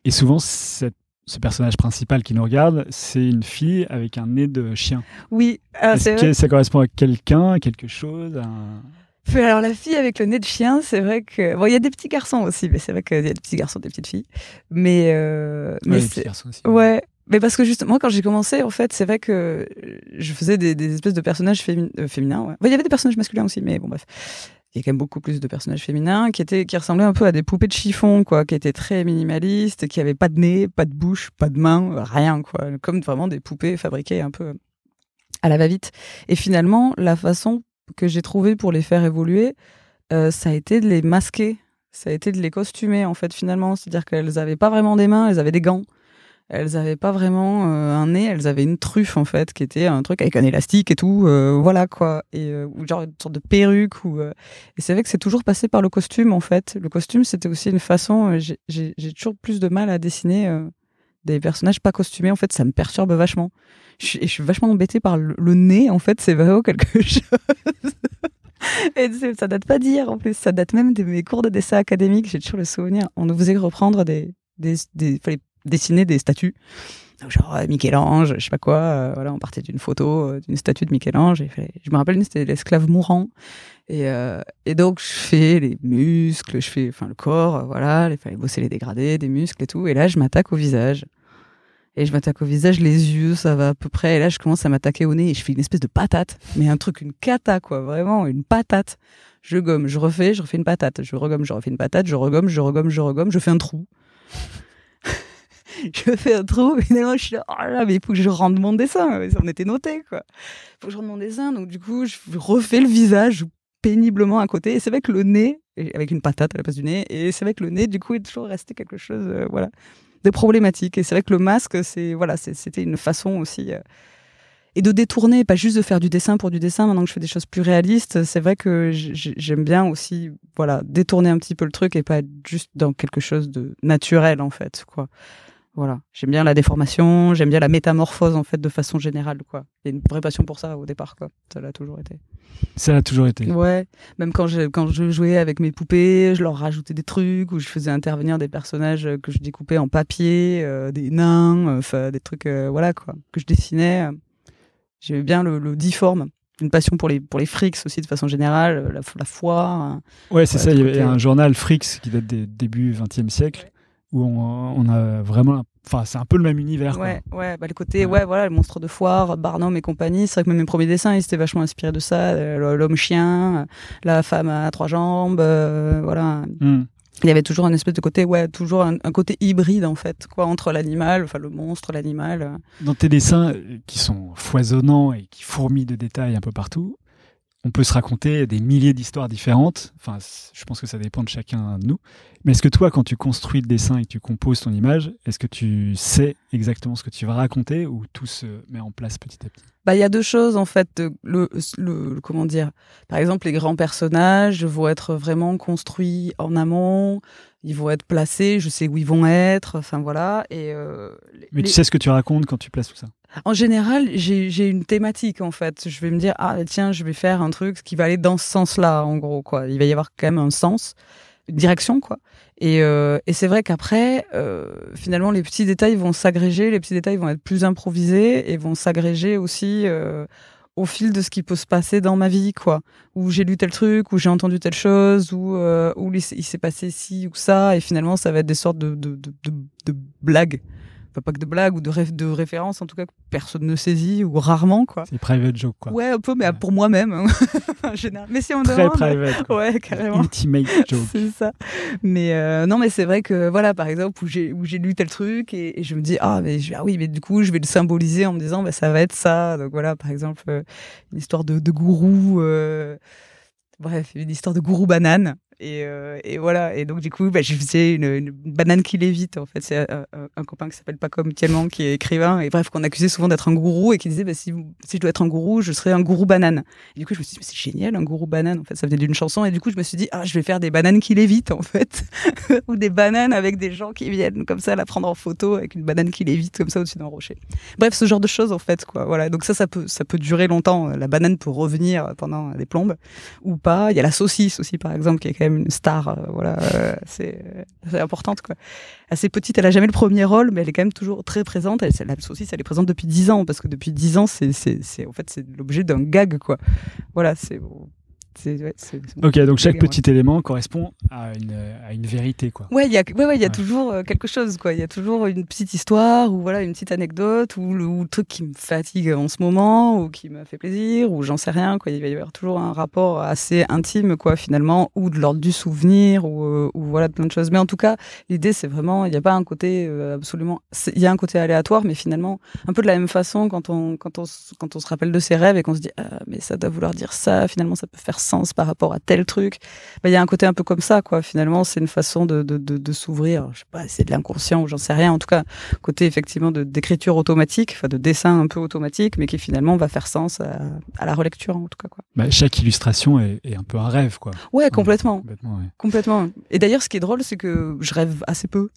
Et souvent, cette- ce personnage principal qui nous regarde, c'est une fille avec un nez de chien. Oui, Est-ce c'est que vrai. ça correspond à quelqu'un, à quelque chose à Alors la fille avec le nez de chien, c'est vrai que bon, il y a des petits garçons aussi, mais c'est vrai qu'il y a des petits garçons, des petites filles. Mais euh, mais Ouais, les c'est- petits garçons aussi. Ouais, mais parce que justement, moi, quand j'ai commencé, en fait, c'est vrai que je faisais des, des espèces de personnages euh, féminins. Ouais. Bon, Il y avait des personnages masculins aussi, mais bon, bref. Il y a quand même beaucoup plus de personnages féminins qui étaient qui ressemblaient un peu à des poupées de chiffon quoi qui étaient très minimalistes qui avaient pas de nez pas de bouche pas de main rien quoi. Comme vraiment des poupées fabriquées un peu à la va-vite. Et finalement la façon que j'ai trouvé pour les faire évoluer euh, ça a été de les masquer. Ça a été de les costumer en fait finalement. C'est-à-dire qu'elles avaient pas vraiment des mains elles avaient des gants elles avaient pas vraiment euh, un nez, elles avaient une truffe en fait, qui était un truc avec un élastique et tout, euh, voilà quoi, et euh, ou genre une sorte de perruque ou. et c'est vrai que c'est toujours passé par le costume en fait. Le costume c'était aussi une façon. J'ai toujours plus de mal à dessiner des personnages pas costumés. En fait, ça me perturbe vachement. Et je suis vachement embêtée par le, nez. En fait, c'est vraiment quelque chose. Et ça date pas d'hier en plus, ça date même de mes cours de dessin académique. J'ai toujours le souvenir. On nous faisait reprendre des, des, des dessiner des statues genre euh, Michel-Ange, je sais pas quoi. Euh, voilà, on partait d'une photo euh, d'une statue de Michel-Ange. Je me rappelle, c'était l'esclave mourant. Et, et donc, je fais les muscles, je fais enfin le corps, voilà. Il fallait bosser les dégradés, des muscles et tout. Et là, je m'attaque au visage. Et je m'attaque au visage, les yeux, ça va à peu près. Et là, je commence à m'attaquer au nez et je fais une espèce de patate. Mais un truc, une cata, quoi. Vraiment, une patate. Je gomme, je refais, je refais une patate. Je regomme, je refais une patate. Je regomme, je regomme, je regomme. Je fais un trou. je fais un trou, finalement, je suis là, oh là, mais il faut que je rende mon dessin. On était noté, quoi. Il faut que je rende mon dessin. Donc, du coup, je refais le visage péniblement à côté. Et c'est vrai que le nez, avec une patate à la place du nez, et c'est vrai que le nez, du coup, est toujours resté quelque chose, euh, voilà, de problématique. Et c'est vrai que le masque, c'est, voilà, c'était une façon aussi. Euh, et de détourner, pas juste de faire du dessin pour du dessin. Maintenant que je fais des choses plus réalistes, c'est vrai que j'aime bien aussi, voilà, détourner un petit peu le truc et pas être juste dans quelque chose de naturel en fait, quoi. Voilà, j'aime bien la déformation, j'aime bien la métamorphose en fait de façon générale quoi. Il y a une vraie passion pour ça au départ quoi. Ça l'a toujours été. Ça l'a toujours été. Ouais, même quand je quand je jouais avec mes poupées, je leur rajoutais des trucs ou je faisais intervenir des personnages que je découpais en papier, euh, des nains, enfin des trucs euh, voilà quoi, que je dessinais. J'aimais bien le, difforme une passion pour les pour les frics aussi de façon générale, la, la foire. Ouais, c'est ça. Il y avait un journal Frix qui date des débuts 20e siècle où on, a vraiment enfin c'est un peu le même univers ouais ouais bah le côté ouais. voilà le monstre de foire Barnum et compagnie c'est vrai que même mes premiers dessins ils étaient vachement inspirés de ça euh, l'homme chien la femme à trois jambes euh, voilà hmm. il y avait toujours un espèce de côté ouais toujours un, côté hybride en fait quoi entre l'animal enfin le monstre l'animal dans tes dessins euh, qui sont foisonnants et qui fourmillent de détails un peu partout on peut se raconter des milliers d'histoires différentes. Enfin, je pense que ça dépend de chacun de nous. Mais est-ce que toi, quand tu construis le dessin et que tu composes ton image, est-ce que tu sais exactement ce que tu vas raconter ou tout se met en place petit à petit? Bah, il y a deux choses en fait. Le, le, comment dire? Par exemple, les grands personnages vont être vraiment construits en amont. Ils vont être placés. Je sais où ils vont être. Enfin voilà. Et euh, mais tu sais ce que tu racontes quand tu places tout ça? En général, j'ai une thématique en fait. Je vais me dire ah tiens, je vais faire un truc qui va aller dans ce sens-là en gros quoi. Il va y avoir quand même un sens, une direction quoi. Et, euh, et c'est vrai qu'après, euh, finalement, les petits détails vont s'agréger, les petits détails vont être plus improvisés et vont s'agréger aussi euh, au fil de ce qui peut se passer dans ma vie quoi. Où j'ai lu tel truc, où j'ai entendu telle chose, ou où il s'est passé ci ou ça, et finalement, ça va être des sortes de, de, de, de blagues pas que de blagues ou de, de références en tout cas que personne ne saisit ou rarement quoi. C'est private joke quoi. Ouais un peu mais pour moi-même hein, en général. Mais si on Très demande, private. Ouais carrément. Ultimate joke. c'est ça. Mais euh, non mais c'est vrai que voilà par exemple où j'ai où j'ai lu tel truc et, je me dis ah mais je, ah oui mais du coup je vais le symboliser en me disant bah ça va être ça donc voilà par exemple euh, une histoire de, de gourou. Euh, bref, une histoire de gourou banane. Et, euh, et, voilà. Et donc, du coup, bah, je faisais une, une, banane qui l'évite. En fait, c'est un, un, copain qui s'appelle Pacom Tielman, qui est écrivain. Et bref, qu'on accusait souvent d'être un gourou et qui disait, bah, si, si je dois être un gourou, je serais un gourou banane. Et du coup, je me suis dit, c'est génial, un gourou banane. En fait, ça venait d'une chanson. Et du coup, je me suis dit, ah, je vais faire des bananes qui l'évitent, en fait. Ou des bananes avec des gens qui viennent comme ça la prendre en photo avec une banane qui l'évite comme ça au-dessus d'un rocher. Bref, ce genre de choses, en fait, quoi. Voilà. Donc ça, ça peut, ça peut durer longtemps. La banane peut revenir pendant des plombes ou pas. Il y a la saucisse aussi, par exemple, qui est une star euh, voilà, euh, c'est importante quoi. Assez petite, elle a jamais le premier rôle, mais elle est quand même toujours très présente. Elle, la saucisse, elle est présente depuis 10 ans parce que depuis 10 ans, c'est en fait c'est l'objet d'un gag quoi. Voilà, c'est- ouais, Ok, donc chaque Ouais. petit élément correspond à une, à une vérité, quoi. Ouais, il y a, ouais, ouais, il y a toujours euh, quelque chose, quoi. Il y a toujours une petite histoire ou voilà une petite anecdote ou le, ou le truc qui me fatigue en ce moment ou qui me fait plaisir ou j'en sais rien, quoi. Il va y avoir toujours un rapport assez intime, quoi, finalement, ou de l'ordre du souvenir ou, euh, ou voilà plein de choses. Mais en tout cas, l'idée, c'est vraiment, il n'y a pas un côté euh, absolument, il y a un côté aléatoire, mais finalement, un peu de la même façon quand on, quand on, quand on se rappelle de ses rêves et qu'on se dit, ah, mais ça doit vouloir dire ça, finalement, ça peut faire sens par rapport à tel truc. Il y a un côté un peu comme ça, quoi. Finalement, c'est une façon de, de, de, de s'ouvrir. Je sais pas, c'est de l'inconscient ou j'en sais rien. En tout cas, côté effectivement de d'écriture automatique, enfin de dessin un peu automatique, mais qui finalement va faire sens à, à la relecture, en tout cas, quoi. Bah, chaque illustration est, est un peu un rêve, quoi. Ouais, complètement, Complètement, ouais. complètement. Et d'ailleurs, ce qui est drôle, c'est que je rêve assez peu.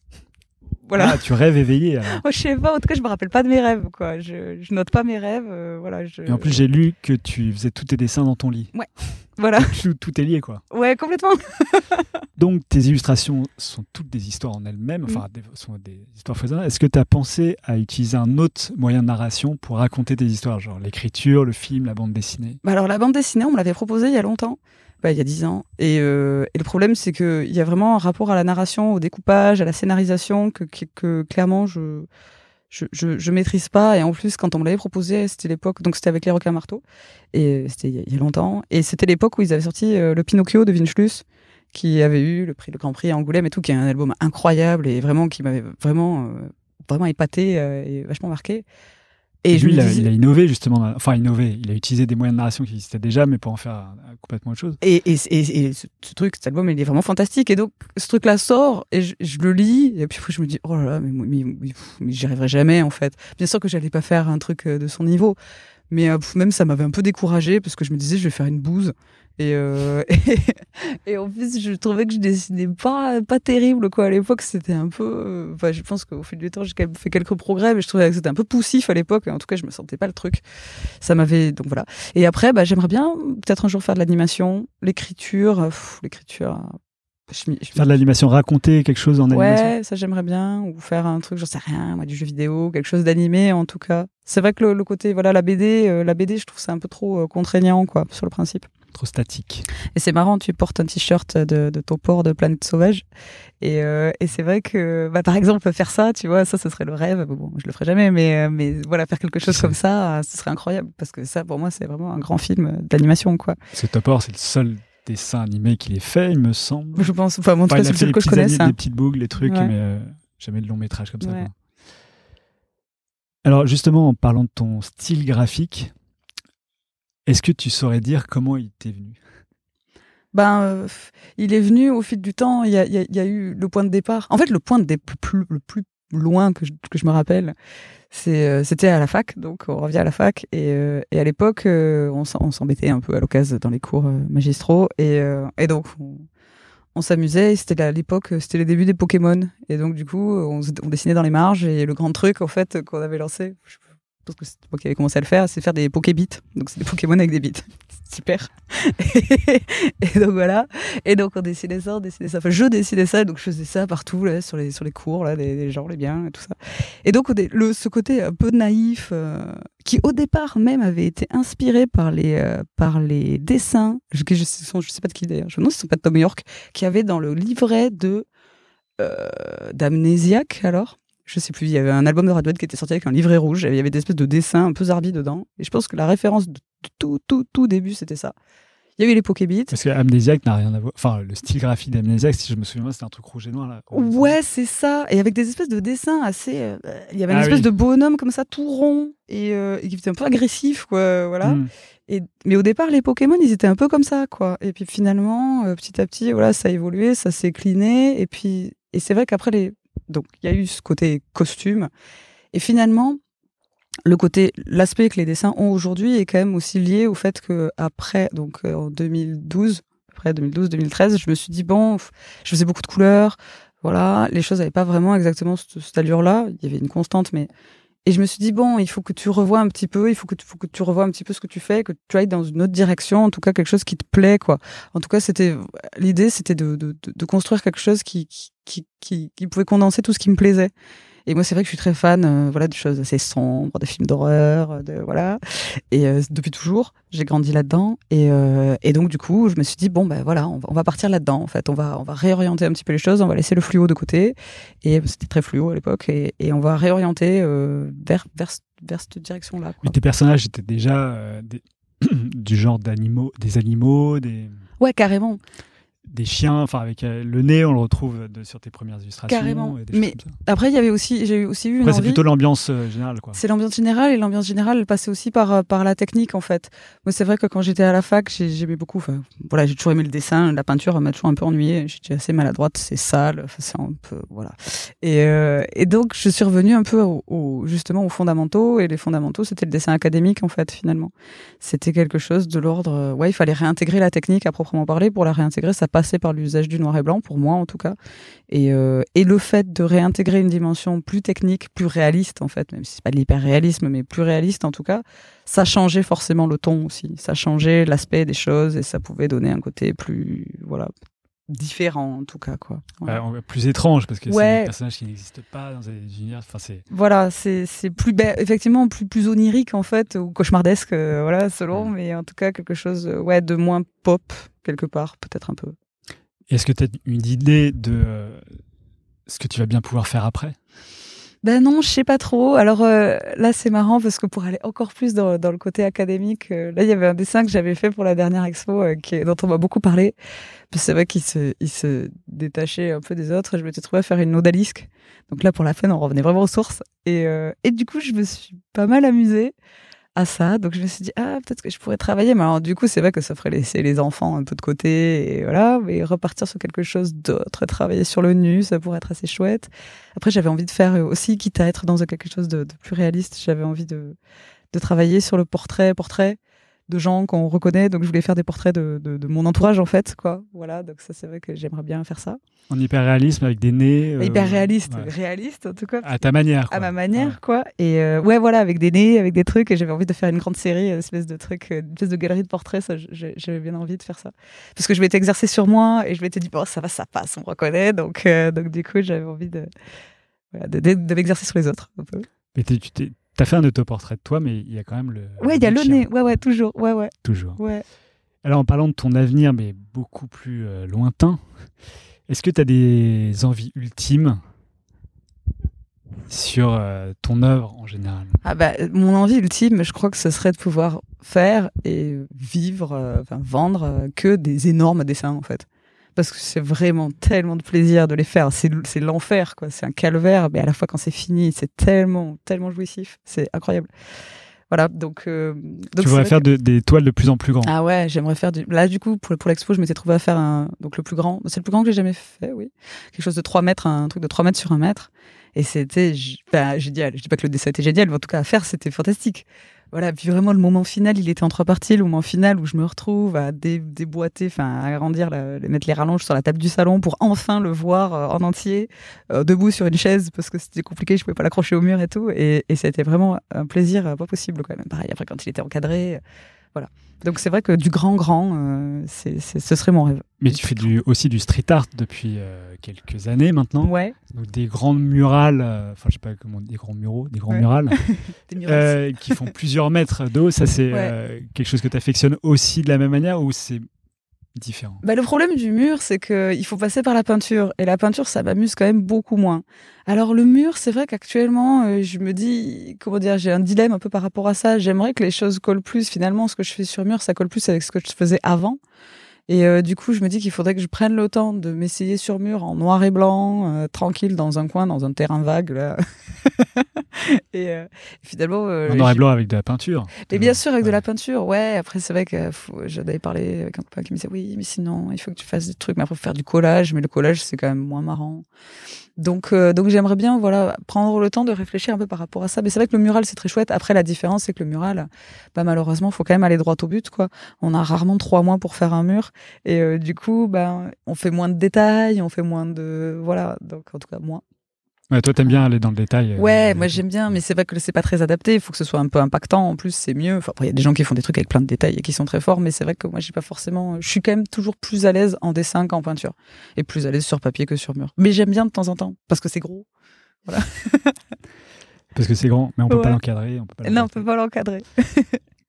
Voilà. Ah, tu rêves éveillé, alors. Moi, je sais pas. En tout cas, je me rappelle pas de mes rêves, quoi. Je, je note pas mes rêves. euh, voilà. Je... Et en plus, j'ai lu que tu faisais tous tes dessins dans ton lit. Voilà. tout, tout est lié, quoi. Ouais, complètement. Donc, tes illustrations sont toutes des histoires en elles-mêmes, enfin, des, sont des histoires foisonnantes. Est-ce que tu as pensé à utiliser un autre moyen de narration pour raconter tes histoires, genre l'écriture, le film, la bande dessinée? Bah alors la bande dessinée, on me l'avait proposée il y a longtemps, bah, il y a dix ans. Et, euh, et le problème, c'est qu'il y a vraiment un rapport à la narration, au découpage, à la scénarisation que, que, clairement je, je, je, maîtrise pas. Et en plus, quand on me l'avait proposé, c'était l'époque, donc c'était avec les requins marteaux, et c'était il y a- longtemps. Et c'était l'époque où ils avaient sorti euh, le Pinocchio de Vincelus, qui avait eu le prix, le Grand Prix à Angoulême et tout, qui est un album incroyable et vraiment qui m'avait vraiment, euh, vraiment épaté euh, et vachement marqué. Et je lui, me il, a, disais- il a innové, justement. Enfin, innové. Il a utilisé des moyens de narration qui existaient déjà, mais pour en faire euh, complètement autre chose. Et, et, et, ce, ce truc, cet album, il est vraiment fantastique. Et donc, ce truc-là sort, et je, je le lis, et puis je me dis, oh là là, mais, mais, mais, pff, mais j'y arriverai jamais, en fait. Bien sûr que j'allais pas faire un truc euh, de son niveau, mais euh, même ça m'avait un peu découragé parce que je me disais, je vais faire une bouse. Et, euh, et, et en plus, je trouvais que je dessinais pas, pas terrible, quoi. À l'époque, c'était un peu. euh, Enfin, je pense qu'au fil du temps, j'ai quand même fait quelques progrès, mais je trouvais que c'était un peu poussif à l'époque. En tout cas, je me sentais pas le truc. Ça m'avait. Donc voilà. Et après, bah, j'aimerais bien peut-être un jour faire de l'animation, l'écriture. L'écriture. euh, je je Faire de l'animation, raconter quelque chose en animation. Ouais, ça j'aimerais bien. Ou faire un truc, j'en sais rien, moi, du jeu vidéo, quelque chose d'animé en tout cas. C'est vrai que le, le côté, voilà, la BD, euh, la BD, je trouve ça un peu trop euh, contraignant, quoi, sur le principe. Trop statique. Et c'est marrant, tu portes un t-shirt de, de ton port de Planète Sauvage. Et, euh, et c'est vrai que, bah, par exemple, faire ça, tu vois, ça, ce serait le rêve. Bon, je le ferai jamais, mais, euh, mais voilà, faire quelque chose C'est- comme ça, ce serait incroyable. Parce que ça, pour moi, c'est vraiment un grand film d'animation, quoi. Que Topor, c'est le seul dessin animé qu'il ait fait, il me semble. Je pense, enfin, cas, il c'est le les que je connaisse. ani- hein. des petites boucles, des trucs, Ouais. mais euh, jamais de long métrage comme ça. Ouais. Alors justement, en parlant de ton style graphique, est-ce que tu saurais dire comment il t'est venu? Ben, euh, il est venu au fil du temps. Il y a, eu le point de départ. En fait, le point le plus loin que je, me rappelle, euh, c'était à la fac. Donc, on revient à la fac. Et, euh, à l'époque, on s'embêtait un peu à l'occasion dans les cours magistraux. Et, donc, on, s'amusait. C'était à l'époque, c'était les débuts des Pokémon. Et donc, du coup, on, dessinait dans les marges. Et le grand truc, en fait, qu'on avait lancé, pense que c'est moi qui avais commencé à le faire, c'est faire des Pokébits. Donc, c'est des Pokémon avec des bits. Super. et donc voilà. Et donc on dessinait ça, on dessinait ça. Enfin, je dessinais ça, donc je faisais ça partout là, sur les sur les cours là, des gens, les biens et tout ça. Et donc le ce côté un peu naïf, euh, qui au départ même avait été inspiré par les euh, par les dessins, je, je, sais, pas de qui d'ailleurs, je me demande pas de Tom York, qui avait dans le livret de euh, d'Amnésiaque alors. Je sais plus, il y avait un album de Radiohead qui était sorti avec un livret rouge, il y avait des espèces de dessins un peu zarbi dedans. Et je pense que la référence de tout, tout, tout début, c'était ça. Il y avait les Pokébits. Parce que Amnésiaque n'a rien à voir. Enfin, le style graphique d'Amnésiaque, si je me souviens bien, c'était un truc rouge et noir. Là. Ouais, c'est ça. Et avec des espèces de dessins assez. euh, il y avait une Ah espèce oui. de bonhomme comme ça, tout rond, et, euh, et qui était un peu agressif, quoi. Voilà. Hmm. Et, mais au départ, les Pokémon, ils étaient un peu comme ça, quoi. Et puis finalement, euh, petit à petit, voilà, ça a évolué, ça s'est cliné. Et puis, et c'est vrai qu'après les, donc il y a eu ce côté costume. Et finalement, le côté, l'aspect que les dessins ont aujourd'hui est quand même aussi lié au fait que après, donc euh, en 2012, après 2012-2013, je me suis dit bon, je faisais beaucoup de couleurs, voilà, les choses n'avaient pas vraiment exactement cette, allure-là. Il y avait une constante, mais et je me suis dit bon, il faut que tu revoies un petit peu, il faut que tu, faut que tu un petit peu ce que tu fais, que tu ailles dans une autre direction, en tout cas quelque chose qui te plaît, quoi. En tout cas, c'était l'idée, c'était de, de, construire quelque chose qui, qui qui qui pouvait condenser tout ce qui me plaisait. Et moi, c'est vrai que je suis très fan, euh, voilà, de choses assez sombres, de films d'horreur, de voilà. Et euh, depuis toujours, j'ai grandi là-dedans. Et, euh, et donc, du coup, je me suis dit bon, ben voilà, on va, on va partir là-dedans. En fait, on va, on va réorienter un petit peu les choses. On va laisser le fluo de côté. Et c'était très fluo à l'époque. Et, et on va réorienter vers, vers, vers cette direction-là. Mais tes personnages étaient déjà des- du genre d'animaux, des animaux, des, Ouais, carrément. Des chiens. Enfin, avec euh, le nez, on le retrouve de- sur tes premières illustrations. Carrément. et des Mais. Après, il y avait aussi, j'ai aussi eu Après, c'est plutôt l'ambiance euh, générale, quoi. C'est l'ambiance générale et l'ambiance générale elle passait aussi par euh, par la technique en fait. Moi c'est vrai que quand j'étais à la fac j'ai- j'aimais beaucoup. Enfin, voilà j'ai toujours aimé le dessin, la peinture m'a toujours un peu ennuyée. J'étais assez maladroite, c'est sale, c'est un peu voilà. Et euh, et donc je suis revenue un peu au, au- justement aux fondamentaux et les fondamentaux c'était le dessin académique en fait finalement. C'était quelque chose de l'ordre euh, ouais il fallait réintégrer la technique à proprement parler. Pour la réintégrer ça passait par l'usage du noir et blanc pour moi en tout cas. Et, euh, et le fait de réintégrer une dimension plus technique, plus réaliste en fait, même si c'est pas de l'hyper-réalisme, mais plus réaliste en tout cas, ça changeait forcément le ton aussi. Ça changeait l'aspect des choses et ça pouvait donner un côté plus, voilà, différent en tout cas quoi. Ouais, en- plus étrange, parce que c'est des personnages qui n'existent pas dans des univers. Enfin, c'est. Voilà, c'est c'est plus ben, effectivement plus plus onirique en fait ou cauchemardesque, euh, voilà selon, mais en tout cas quelque chose euh, ouais de moins pop quelque part peut-être un peu. Est-ce que tu as une idée de euh, ce que tu vas bien pouvoir faire après? Ben non, je sais pas trop. Alors euh, là, c'est marrant parce que pour aller encore plus dans, le côté académique, euh, là, il y avait un dessin que j'avais fait pour la dernière expo dont on m'a beaucoup parlé. C'est vrai qu'il se, détachait un peu des autres. Je m'étais trouvé à faire une odalisque. Donc là, pour la peine, on revenait vraiment aux sources. Et, et du coup, je me suis pas mal amusée à ça. Donc je me suis dit, ah, peut-être que je pourrais travailler. Mais alors, du coup, c'est vrai que ça ferait laisser les enfants un peu de côté. Et voilà, mais repartir sur quelque chose d'autre, travailler sur le nu, ça pourrait être assez chouette. Après, j'avais envie de faire aussi, quitte à être dans quelque chose de, de plus réaliste, j'avais envie de, de travailler sur le portrait, portrait de gens qu'on reconnaît. Donc, je voulais faire des portraits de, de, de mon entourage, en fait, quoi. Voilà. Donc, ça, c'est vrai que j'aimerais bien faire ça. En hyper réalisme avec des nez. euh, Hyper réaliste, ouais. réaliste, en tout cas. À ta manière. à ma manière, Ouais. quoi. Et euh, ouais, voilà, avec des nez, avec des trucs. Et j'avais envie de faire une grande série, une espèce de truc, euh, une espèce de galerie de portraits. Ça, j'avais bien envie de faire ça. Parce que je m'étais exercée sur moi et je m'étais dit, bon, ça va, ça passe, on me reconnaît. Donc, euh, donc du coup, j'avais envie de, voilà, de, de, de m'exercer sur les autres. Un peu. Mais tu t'es- t'as fait un autoportrait de toi, mais il y a quand même le. Ouais, il y a le nez. Ouais, ouais, toujours. Ouais, ouais, Toujours. ouais. Alors, en parlant de ton avenir, mais beaucoup plus euh, lointain, est-ce que tu as des envies ultimes sur euh, ton œuvre en général? Ah bah, mon envie ultime, je crois que ce serait de pouvoir faire et vivre, euh, enfin vendre euh, que des énormes dessins en fait. Parce que c'est vraiment tellement de plaisir de les faire. C'est c'est l'enfer, quoi. C'est un calvaire, mais à la fois quand c'est fini, c'est tellement, tellement jouissif. C'est incroyable. Voilà, donc. euh, donc Tu voudrais faire que- de- des toiles de plus en plus grandes. Ah ouais, j'aimerais faire du. Là, du coup, pour, pour l'expo, je m'étais trouvé à faire un. Donc le plus grand. C'est le plus grand que j'ai jamais fait, oui. Quelque chose de 3 mètres, un truc de 3 mètres sur un mètre. Et c'était bah, génial. Je dis pas que le dessin était génial, mais en tout cas, à faire, c'était fantastique. Voilà, puis vraiment, le moment final, il était en trois parties. Le moment final où je me retrouve à dé- déboîter, enfin, à agrandir, la- mettre les rallonges sur la table du salon pour enfin le voir euh, en entier, euh, debout sur une chaise, parce que c'était compliqué, je pouvais pas l'accrocher au mur et tout. Et, et c'était vraiment un plaisir euh, pas possible, quand même. Pareil, après, quand il était encadré. voilà. Donc, c'est vrai que du grand, grand, ce serait mon rêve. Mais tu fais aussi du street art depuis quelques années maintenant. Ouais. Donc des grandes murales, euh, enfin je sais pas comment, des grands muraux, des grands Ouais. murales Des euh, qui font plusieurs mètres d'eau. Ça c'est Ouais. euh, quelque chose que tu affectionnes aussi de la même manière ou c'est différent? Bah, le problème du mur, c'est qu'il faut passer par la peinture. Et la peinture, ça m'amuse quand même beaucoup moins. Alors, le mur, c'est vrai qu'actuellement, euh, je me dis, comment dire, j'ai un dilemme un peu par rapport à ça. J'aimerais que les choses collent plus. Finalement, ce que je fais sur mur, ça colle plus avec ce que je faisais avant. Et euh, du coup, je me dis qu'il faudrait que je prenne le temps de m'essayer sur mur en noir et blanc, euh, tranquille, dans un coin, dans un terrain vague, là. et euh, finalement. En noir et blanc avec de la peinture. et bien sûr, avec de la peinture, ouais. Après, c'est vrai que faut- j'en avais parlé avec un copain qui me disait oui, mais sinon, il faut que tu fasses des trucs. Mais après, faut faire du collage, mais le collage, c'est quand même moins marrant. Donc, euh, donc j'aimerais bien, voilà, prendre le temps de réfléchir un peu par rapport à ça. Mais c'est vrai que le mural, c'est très chouette. Après, la différence, c'est que le mural, bah, malheureusement, faut quand même aller droit au but, quoi. On a rarement trois mois pour faire un mur. Et euh, du coup, ben, on fait moins de détails, on fait moins de, voilà. Donc, en tout cas, moins. Ouais, toi t'aimes bien aller dans le détail. euh, Ouais, euh, moi j'aime bien, mais c'est vrai que c'est pas très adapté. Il faut que ce soit un peu impactant. En plus, c'est mieux. Enfin, il y a des gens qui font des trucs avec plein de détails et qui sont très forts, mais c'est vrai que moi, j'ai pas forcément. Je suis quand même toujours plus à l'aise en dessin qu'en peinture, et plus à l'aise sur papier que sur mur. Mais j'aime bien de temps en temps parce que c'est gros. Parce que c'est grand, mais on peut Ouais. pas l'encadrer. Non, on peut pas l'encadrer.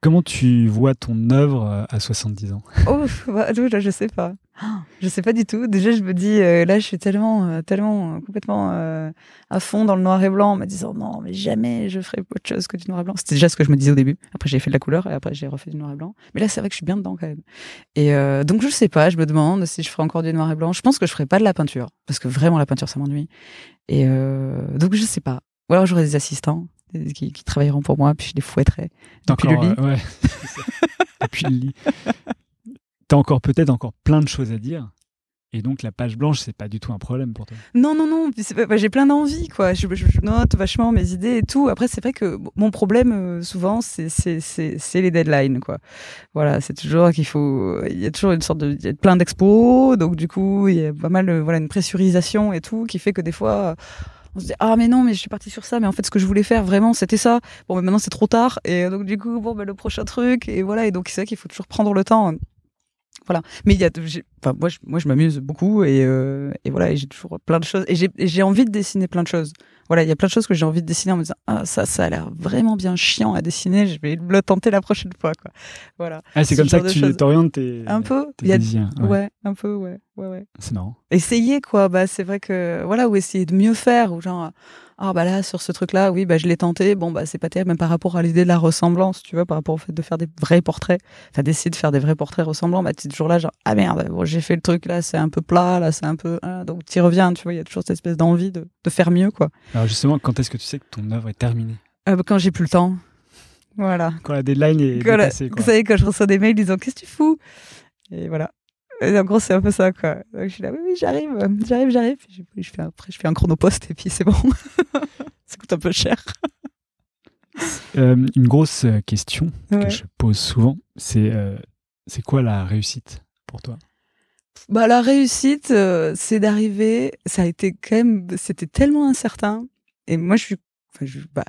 Comment tu vois ton œuvre euh, à 70 ans? Oh, bah, je, je sais pas. Je sais pas du tout. Déjà, je me dis, euh, là, je suis tellement, euh, tellement euh, complètement euh, à fond dans le noir et blanc, en me disant non, mais jamais je ferai autre chose que du noir et blanc. C'était déjà ce que je me disais au début. Après, j'ai fait de la couleur et après, j'ai refait du noir et blanc. Mais là, c'est vrai que je suis bien dedans quand même. Et euh, donc, je sais pas. Je me demande si je ferai encore du noir et blanc. Je pense que je ferai pas de la peinture parce que vraiment, la peinture, ça m'ennuie. Et euh, donc, je sais pas. Ou alors, j'aurai des assistants qui, qui travailleront pour moi, puis je les fouetterai depuis le lit. euh, ouais, c'est ça. depuis le lit. T'as encore peut-être encore plein de choses à dire. Et donc la page blanche, c'est pas du tout un problème pour toi. Non, non, non. bah, j'ai plein d'envie, quoi. Je, je- je note vachement mes idées et tout. Après, c'est vrai que mon problème, euh, souvent, c'est les deadlines, quoi. Voilà, c'est toujours qu'il faut. Il y a toujours une sorte de. Il y a plein d'expos, donc du coup, il y a pas mal, euh, voilà, une pressurisation et tout, qui fait que des fois. On se dit ah mais non mais je suis partie sur ça mais en fait ce que je voulais faire vraiment c'était ça. Bon mais maintenant c'est trop tard. Et donc du coup bon ben le prochain truc et voilà. Et donc c'est vrai qu'il faut toujours prendre le temps. Voilà. Mais il y a enfin moi je, moi je m'amuse beaucoup et, euh, et voilà et j'ai toujours plein de choses. Et j'ai envie de dessiner plein de choses. Voilà il y a plein de choses que j'ai envie de dessiner en me disant ah ça ça a l'air vraiment bien chiant à dessiner. Je vais le tenter la prochaine fois quoi. Voilà. Ah, c'est Ce comme ça que tu t'orientes tes, un peu. tes il y a désirs. ouais. Ouais. un peu ouais ouais ouais. C'est marrant. essayer quoi. Bah c'est vrai que voilà ou essayer de mieux faire ou genre ah bah là sur ce truc là oui bah je l'ai tenté. Bon bah c'est pas terrible même par rapport à l'idée de la ressemblance tu vois par rapport au fait de faire des vrais portraits. T'as décidé de faire des vrais portraits ressemblants. Bah t'es toujours là genre ah merde bon j'ai fait le truc là c'est un peu plat là c'est un peu ah, donc t'y reviens tu vois. Il y a toujours cette espèce d'envie de, de faire mieux quoi. Alors justement, quand est-ce que tu sais que ton œuvre est terminée? Euh, bah, quand j'ai plus le temps. Voilà. Quand la deadline est Quand la- dépassée. quoi. vous savez quand je reçois des mails disant qu'est-ce que tu fous? Et voilà Et en gros c'est un peu ça quoi. Donc je suis là oui oui j'arrive j'arrive j'arrive. Je, fais après je fais un chronopost et puis c'est bon. Ça coûte un peu cher. Euh, une grosse euh, question Ouais. que je pose souvent, c'est euh, c'est quoi la réussite pour toi? Bah la réussite euh, c'est d'arriver ça a été quand même c'était tellement incertain. Et moi je suis enfin, je, bah,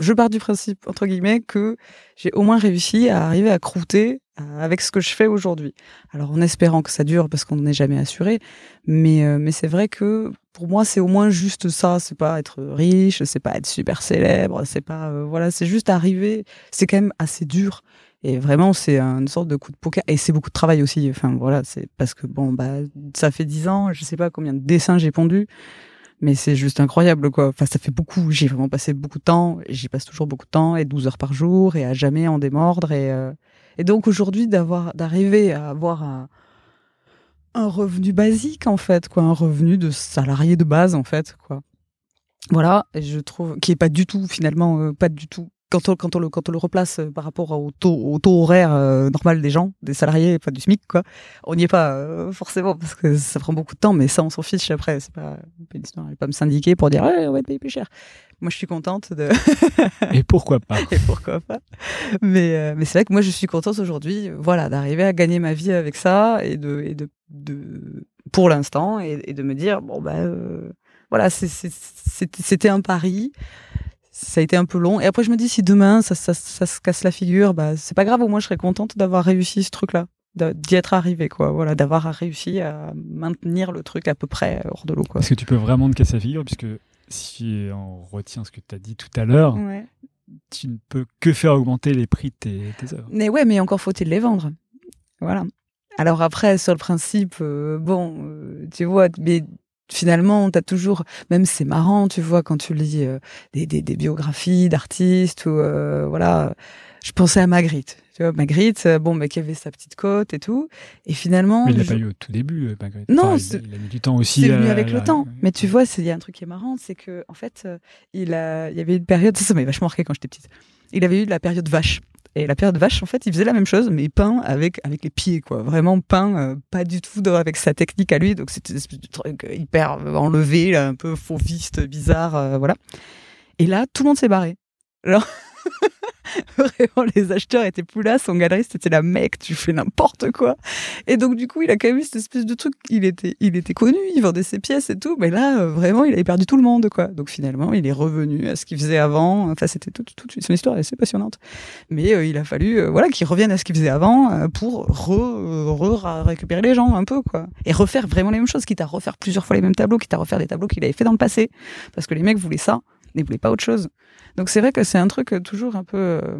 je pars du principe entre guillemets que j'ai au moins réussi à arriver à croûter euh, avec ce que je fais aujourd'hui. Alors en espérant que ça dure parce qu'on n'est jamais assuré, mais euh, mais c'est vrai que pour moi c'est au moins juste ça, c'est pas être riche, c'est pas être super célèbre, c'est pas euh, voilà, c'est juste arriver, c'est quand même assez dur et vraiment c'est une sorte de coup de poker et c'est beaucoup de travail aussi. Enfin voilà, c'est parce que bon bah ça fait dix ans, je sais pas combien de dessins j'ai pondu. Mais c'est juste incroyable, quoi. Enfin, ça fait beaucoup. J'ai vraiment passé beaucoup de temps. J'y passe toujours beaucoup de temps et 12 heures par jour et à jamais en démordre. Et, euh, et donc aujourd'hui, d'avoir, d'arriver à avoir un, un revenu basique, en fait, quoi. Un revenu de salarié de base, en fait, quoi. Voilà. Et je trouve, qui est pas du tout, finalement, euh, pas du tout. Quand on, quand on le, quand on le replace euh, par rapport au taux, au taux horaire euh, normal des gens, des salariés, pas du SMIC, quoi. On n'y est pas, euh, forcément, parce que ça prend beaucoup de temps, mais ça, on s'en fiche après. C'est pas, pas une histoire. Pas me syndiquer pour dire, ouais, on va te payer plus cher. Moi, je suis contente de, Et pourquoi pas et pourquoi pas. Mais, euh, mais c'est vrai que moi, je suis contente aujourd'hui, voilà, d'arriver à gagner ma vie avec ça et de, et de, de pour l'instant, et, et de me dire, bon, bah, euh, voilà, c'était un pari. Ça a été un peu long. Et après, je me dis, si demain, ça, ça, ça se casse la figure, bah, c'est pas grave, au moins, je serais contente d'avoir réussi ce truc-là. D'y être arrivé, quoi. Voilà, d'avoir réussi à maintenir le truc à peu près hors de l'eau, quoi. Est-ce que tu peux vraiment te casser la figure? Puisque si on retient ce que tu as dit tout à l'heure, Ouais. tu ne peux que faire augmenter les prix de tes, tes œuvres. Mais ouais, mais encore faut-il les vendre. Voilà. Alors après, sur le principe, euh, bon, euh, tu vois, mais finalement, t'as toujours, même c'est marrant, tu vois, quand tu lis euh, des, des, des biographies d'artistes ou euh, voilà, je pensais à Magritte. Tu vois, Magritte, euh, bon, mais qui avait sa petite côte et tout, et finalement, Mais il l'a je- pas eu au tout début, Magritte. Non, Enfin, il, il a mis du temps aussi. c'est venu avec le temps. Mais tu vois, il y a un truc qui est marrant, c'est que en fait, il a, il y avait une période, ça, ça m'avait vachement marqué quand j'étais petite. Il avait eu de la période vache. Et la période vache, en fait, il faisait la même chose, mais peint avec avec les pieds, quoi. Vraiment peint, euh, pas du tout avec sa technique à lui. Donc c'était une espèce de truc euh, hyper euh, enlevé, un peu fauviste, bizarre, euh, voilà. Et là, tout le monde s'est barré. Vraiment, les acheteurs étaient plus là. Son galeriste était là, mec, tu fais n'importe quoi. Et donc, du coup, il a quand même eu cette espèce de truc. Il était, il était connu, il vendait ses pièces et tout. Mais là, euh, vraiment, il avait perdu tout le monde, quoi. Donc, finalement, il est revenu à ce qu'il faisait avant. Enfin, c'était toute, toute son histoire assez passionnante. Mais euh, il a fallu, euh, voilà, qu'il revienne à ce qu'il faisait avant pour re, re- récupérer les gens un peu, quoi. Et refaire vraiment les mêmes choses, quitte à refaire plusieurs fois les mêmes tableaux, quitte à refaire des tableaux qu'il avait fait dans le passé. Parce que les mecs voulaient ça, ils voulaient pas autre chose. Donc c'est vrai que c'est un truc euh, toujours un peu, euh,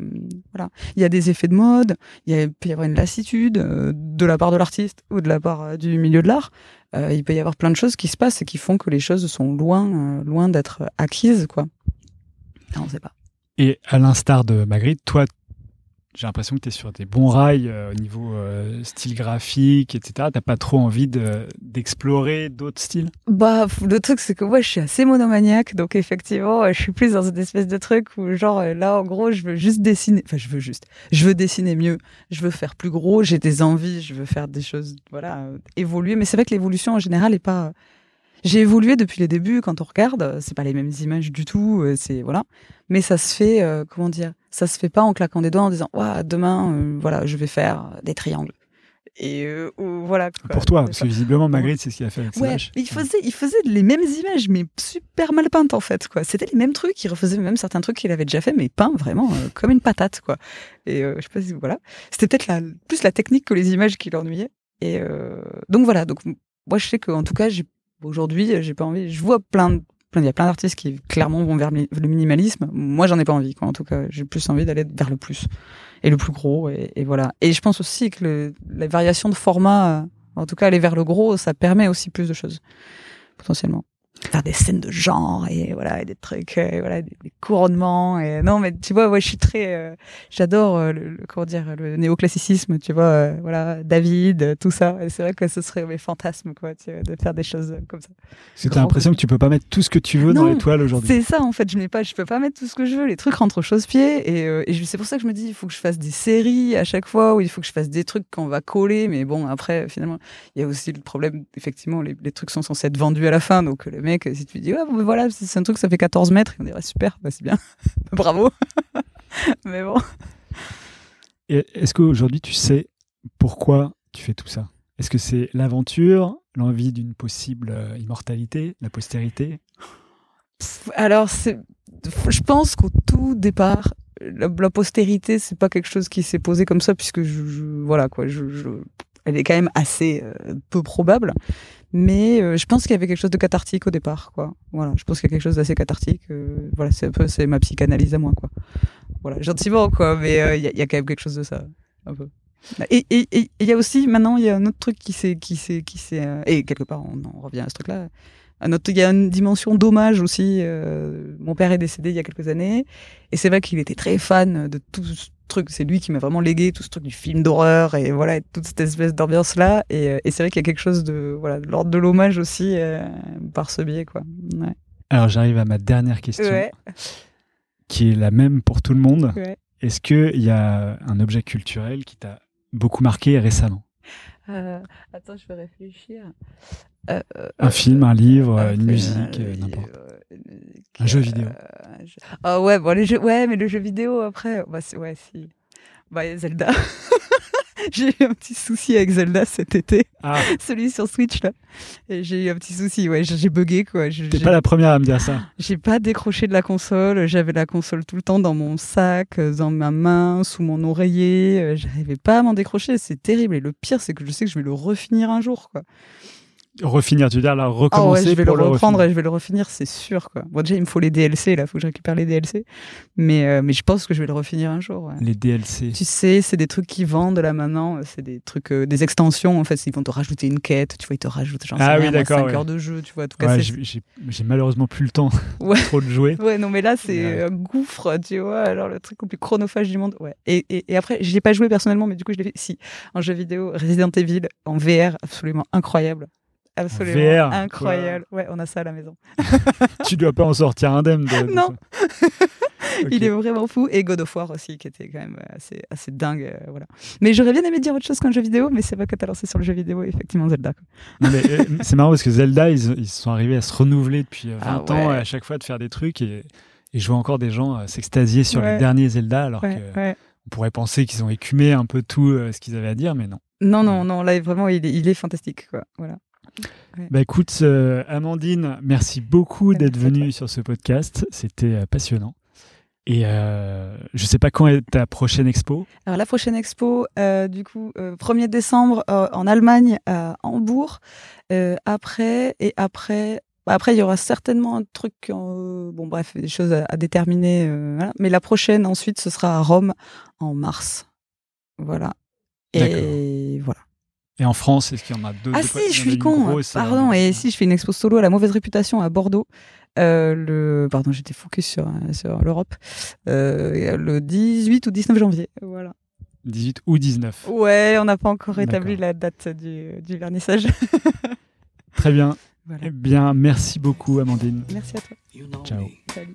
voilà. Il y a des effets de mode, il, y a, peut y avoir une lassitude euh, de la part de l'artiste ou de la part du milieu de l'art. Il peut y avoir plein de choses qui se passent et qui font que les choses sont loin, loin d'être acquises, quoi. Non, on sait pas. Et à l'instar de Magritte, toi, j'ai l'impression que tu es sur des bons rails euh, au niveau euh, style graphique, etc. T'as pas trop envie de- d'explorer d'autres styles? Bah, le truc, c'est que moi, je suis assez monomaniaque, donc effectivement, euh, je suis plus dans une espèce de truc où, genre, là, en gros, je veux juste dessiner. Enfin, je veux juste. Je veux dessiner mieux. Je veux faire plus gros. J'ai des envies. Je veux faire des choses, voilà, évoluer. Mais c'est vrai que l'évolution, en général, est pas. J'ai évolué depuis les débuts. Quand on regarde, c'est pas les mêmes images du tout. euh, C'est voilà. Mais ça se fait, euh, comment dire Ça se fait pas en claquant des doigts en disant, Ouah, demain, euh, voilà, je vais faire des triangles. Et euh, voilà. quoi. Pour toi, parce que visiblement, Magritte, c'est ce qu'il a fait avec Ouais, il faisait, il faisait les mêmes images, mais super mal peintes en fait. quoi. C'était les mêmes trucs. Il refaisait même certains trucs qu'il avait déjà fait, mais peints vraiment euh, comme une patate. quoi. Et euh, je sais pas si voilà. C'était peut-être la, plus la technique que les images qui l'ennuyaient. Et euh, donc voilà. Donc moi je sais qu'en tout cas, j'ai aujourd'hui, j'ai pas envie. Je vois plein de il y a plein d'artistes qui clairement vont vers le minimalisme. Moi, j'en ai pas envie. Quoi. En tout cas, j'ai plus envie d'aller vers le plus et le plus gros. Et, et voilà. Et je pense aussi que le, la variation de format, euh, en tout cas aller vers le gros, ça permet aussi plus de choses potentiellement. Faire des scènes de genre et voilà et des trucs, euh, voilà des, des couronnements et non mais tu vois, ouais, je suis très, euh, j'adore euh, le, le- comment dire le néoclassicisme, tu vois, euh, voilà David, tout ça. Et c'est vrai que ce serait mes fantasmes quoi, tu vois, de faire des choses comme ça. Que t'as l'impression que tu peux pas mettre tout ce que tu veux dans Non, l'étoile aujourd'hui. C'est ça en fait, je mets pas, je peux pas mettre tout ce que je veux, les trucs rentrent au chausse-pied et, euh, et c'est pour ça que je me dis il faut que je fasse des séries à chaque fois ou il faut que je fasse des trucs qu'on va coller, mais bon après finalement il y a aussi le problème effectivement les, les trucs sont censés être vendus à la fin donc le mec si tu lui dis ouais bon, voilà c'est un truc ça fait 14 mètres. Il dirait super bah c'est bien. Bravo. Mais bon. Est-ce qu'aujourd'hui, tu sais pourquoi tu fais tout ça? Est-ce que c'est l'aventure, l'envie d'une possible euh, immortalité, la postérité? Alors je pense qu'au tout départ la, la postérité c'est pas quelque chose qui s'est posé comme ça puisque je, je- voilà quoi je, je- elle est quand même assez euh, peu probable mais euh, je pense qu'il y avait quelque chose de cathartique au départ quoi voilà je pense qu'il y a quelque chose d'assez cathartique euh, voilà c'est un peu c'est ma psychanalyse à moi quoi voilà gentiment quoi mais euh, il y, a, il y a quand même quelque chose de ça un peu et et- et il y a aussi maintenant il y a un autre truc qui s'est qui s'est qui s'est euh, et quelque part on en revient à ce truc là un autre- il y a une dimension d'hommage aussi. euh, mon père est décédé il y a quelques années, et c'est vrai qu'il était très fan de tout truc. C'est lui qui m'a vraiment légué tout ce truc du film d'horreur et voilà toute cette espèce d'ambiance là. Et, euh, et c'est vrai qu'il y a quelque chose de voilà de l'ordre de l'hommage aussi euh, par ce biais quoi. Ouais. Alors j'arrive à ma dernière question, Ouais, qui est la même pour tout le monde. ouais. Est-ce qu'il y a un objet culturel qui t'a beaucoup marqué récemment? Euh, attends, je vais réfléchir. Euh, euh, Un film, un livre, un une musique, euh, n'importe. Un jeu vidéo. euh, un jeu- Ah ouais, bon, les jeux, ouais, mais le jeu vidéo après, bah, ouais, si. Bah, Zelda. j'ai eu un petit souci avec Zelda cet été, Ah, celui sur Switch là. J'ai eu un petit souci, ouais, j'ai bugué quoi. T'es pas la première à me dire ça. j'ai pas décroché de la console. J'avais la console tout le temps dans mon sac, euh, dans ma main, sous mon oreiller. Euh, J'arrivais pas à m'en décrocher. C'est terrible. Et le pire, c'est que je sais que je vais le refinir un jour, quoi. Refinir, tu veux dire, là, Ah ouais, recommencer je vais le pour le reprendre refinir. et je vais le refinir, c'est sûr, quoi. Bon, déjà, il me faut les DLC, là. Faut que je récupère les DLC. Mais, euh, mais je pense que je vais le refinir un jour, ouais. Les DLC. Tu sais, c'est des trucs qui vendent là maintenant. C'est des trucs, euh, des extensions. En fait, ils vont te rajouter une quête. Tu vois, ils te rajoutent, sais Ah oui, rien, moi, d'accord, 5 ouais. heures de jeu. Tu vois, en tout cas, j'ai- malheureusement plus le temps trop de jouer. Ouais, non, mais là, c'est un gouffre, tu vois. Alors, le truc le plus chronophage du monde. Ouais. Et, et, et après, je l'ai pas joué personnellement, mais du coup, je l'ai fait. Si, en jeu vidéo, Resident Evil, en VR, absolument incroyable. Absolument VR, incroyable. Ouais, on a ça à la maison. tu dois pas en sortir indemne. de- de Non. ça. Ok. Il est vraiment fou. Et God of War aussi, qui était quand même assez, assez dingue. euh, voilà. Mais j'aurais bien aimé dire autre chose qu'un jeu vidéo, mais c'est pas que t'as lancé sur le jeu vidéo, effectivement, Zelda. euh, c'est marrant parce que Zelda, ils, ils sont arrivés à se renouveler depuis euh, 20 Ah ans ouais. et à chaque fois de faire des trucs et, Et je vois encore des gens euh, s'extasier sur les derniers Zelda, alors ouais, que on pourrait penser qu'ils ont écumé un peu tout euh, ce qu'ils avaient à dire, mais non. Non, non, non, là vraiment, il est, il est fantastique, quoi. Voilà. Bah écoute, euh, Amandine, merci beaucoup d'être venue sur ce podcast. C'était euh, passionnant. Et euh, je sais pas quand est ta prochaine expo. Alors la prochaine expo, euh, du coup, 1er décembre en Allemagne, à Hambourg. après, et après, bah, après, il y aura certainement un truc, bon bref, des choses à, déterminer. Voilà. Mais la prochaine, ensuite, ce sera à Rome en mars. Voilà. Et voilà. Et en France, est-ce qu'il y en a deux Ah si, je suis con. Pardon. Et si, je fais une expo solo à la mauvaise réputation à Bordeaux. Euh, le pardon, j'étais focus sur sur l'Europe. Euh, le 18 ou 19 janvier. Voilà. 18 ou 19. Ouais, on n'a pas encore établi la date du, du vernissage. Très bien. Eh bien, merci beaucoup, Amandine. Merci à toi. Ciao. Salut.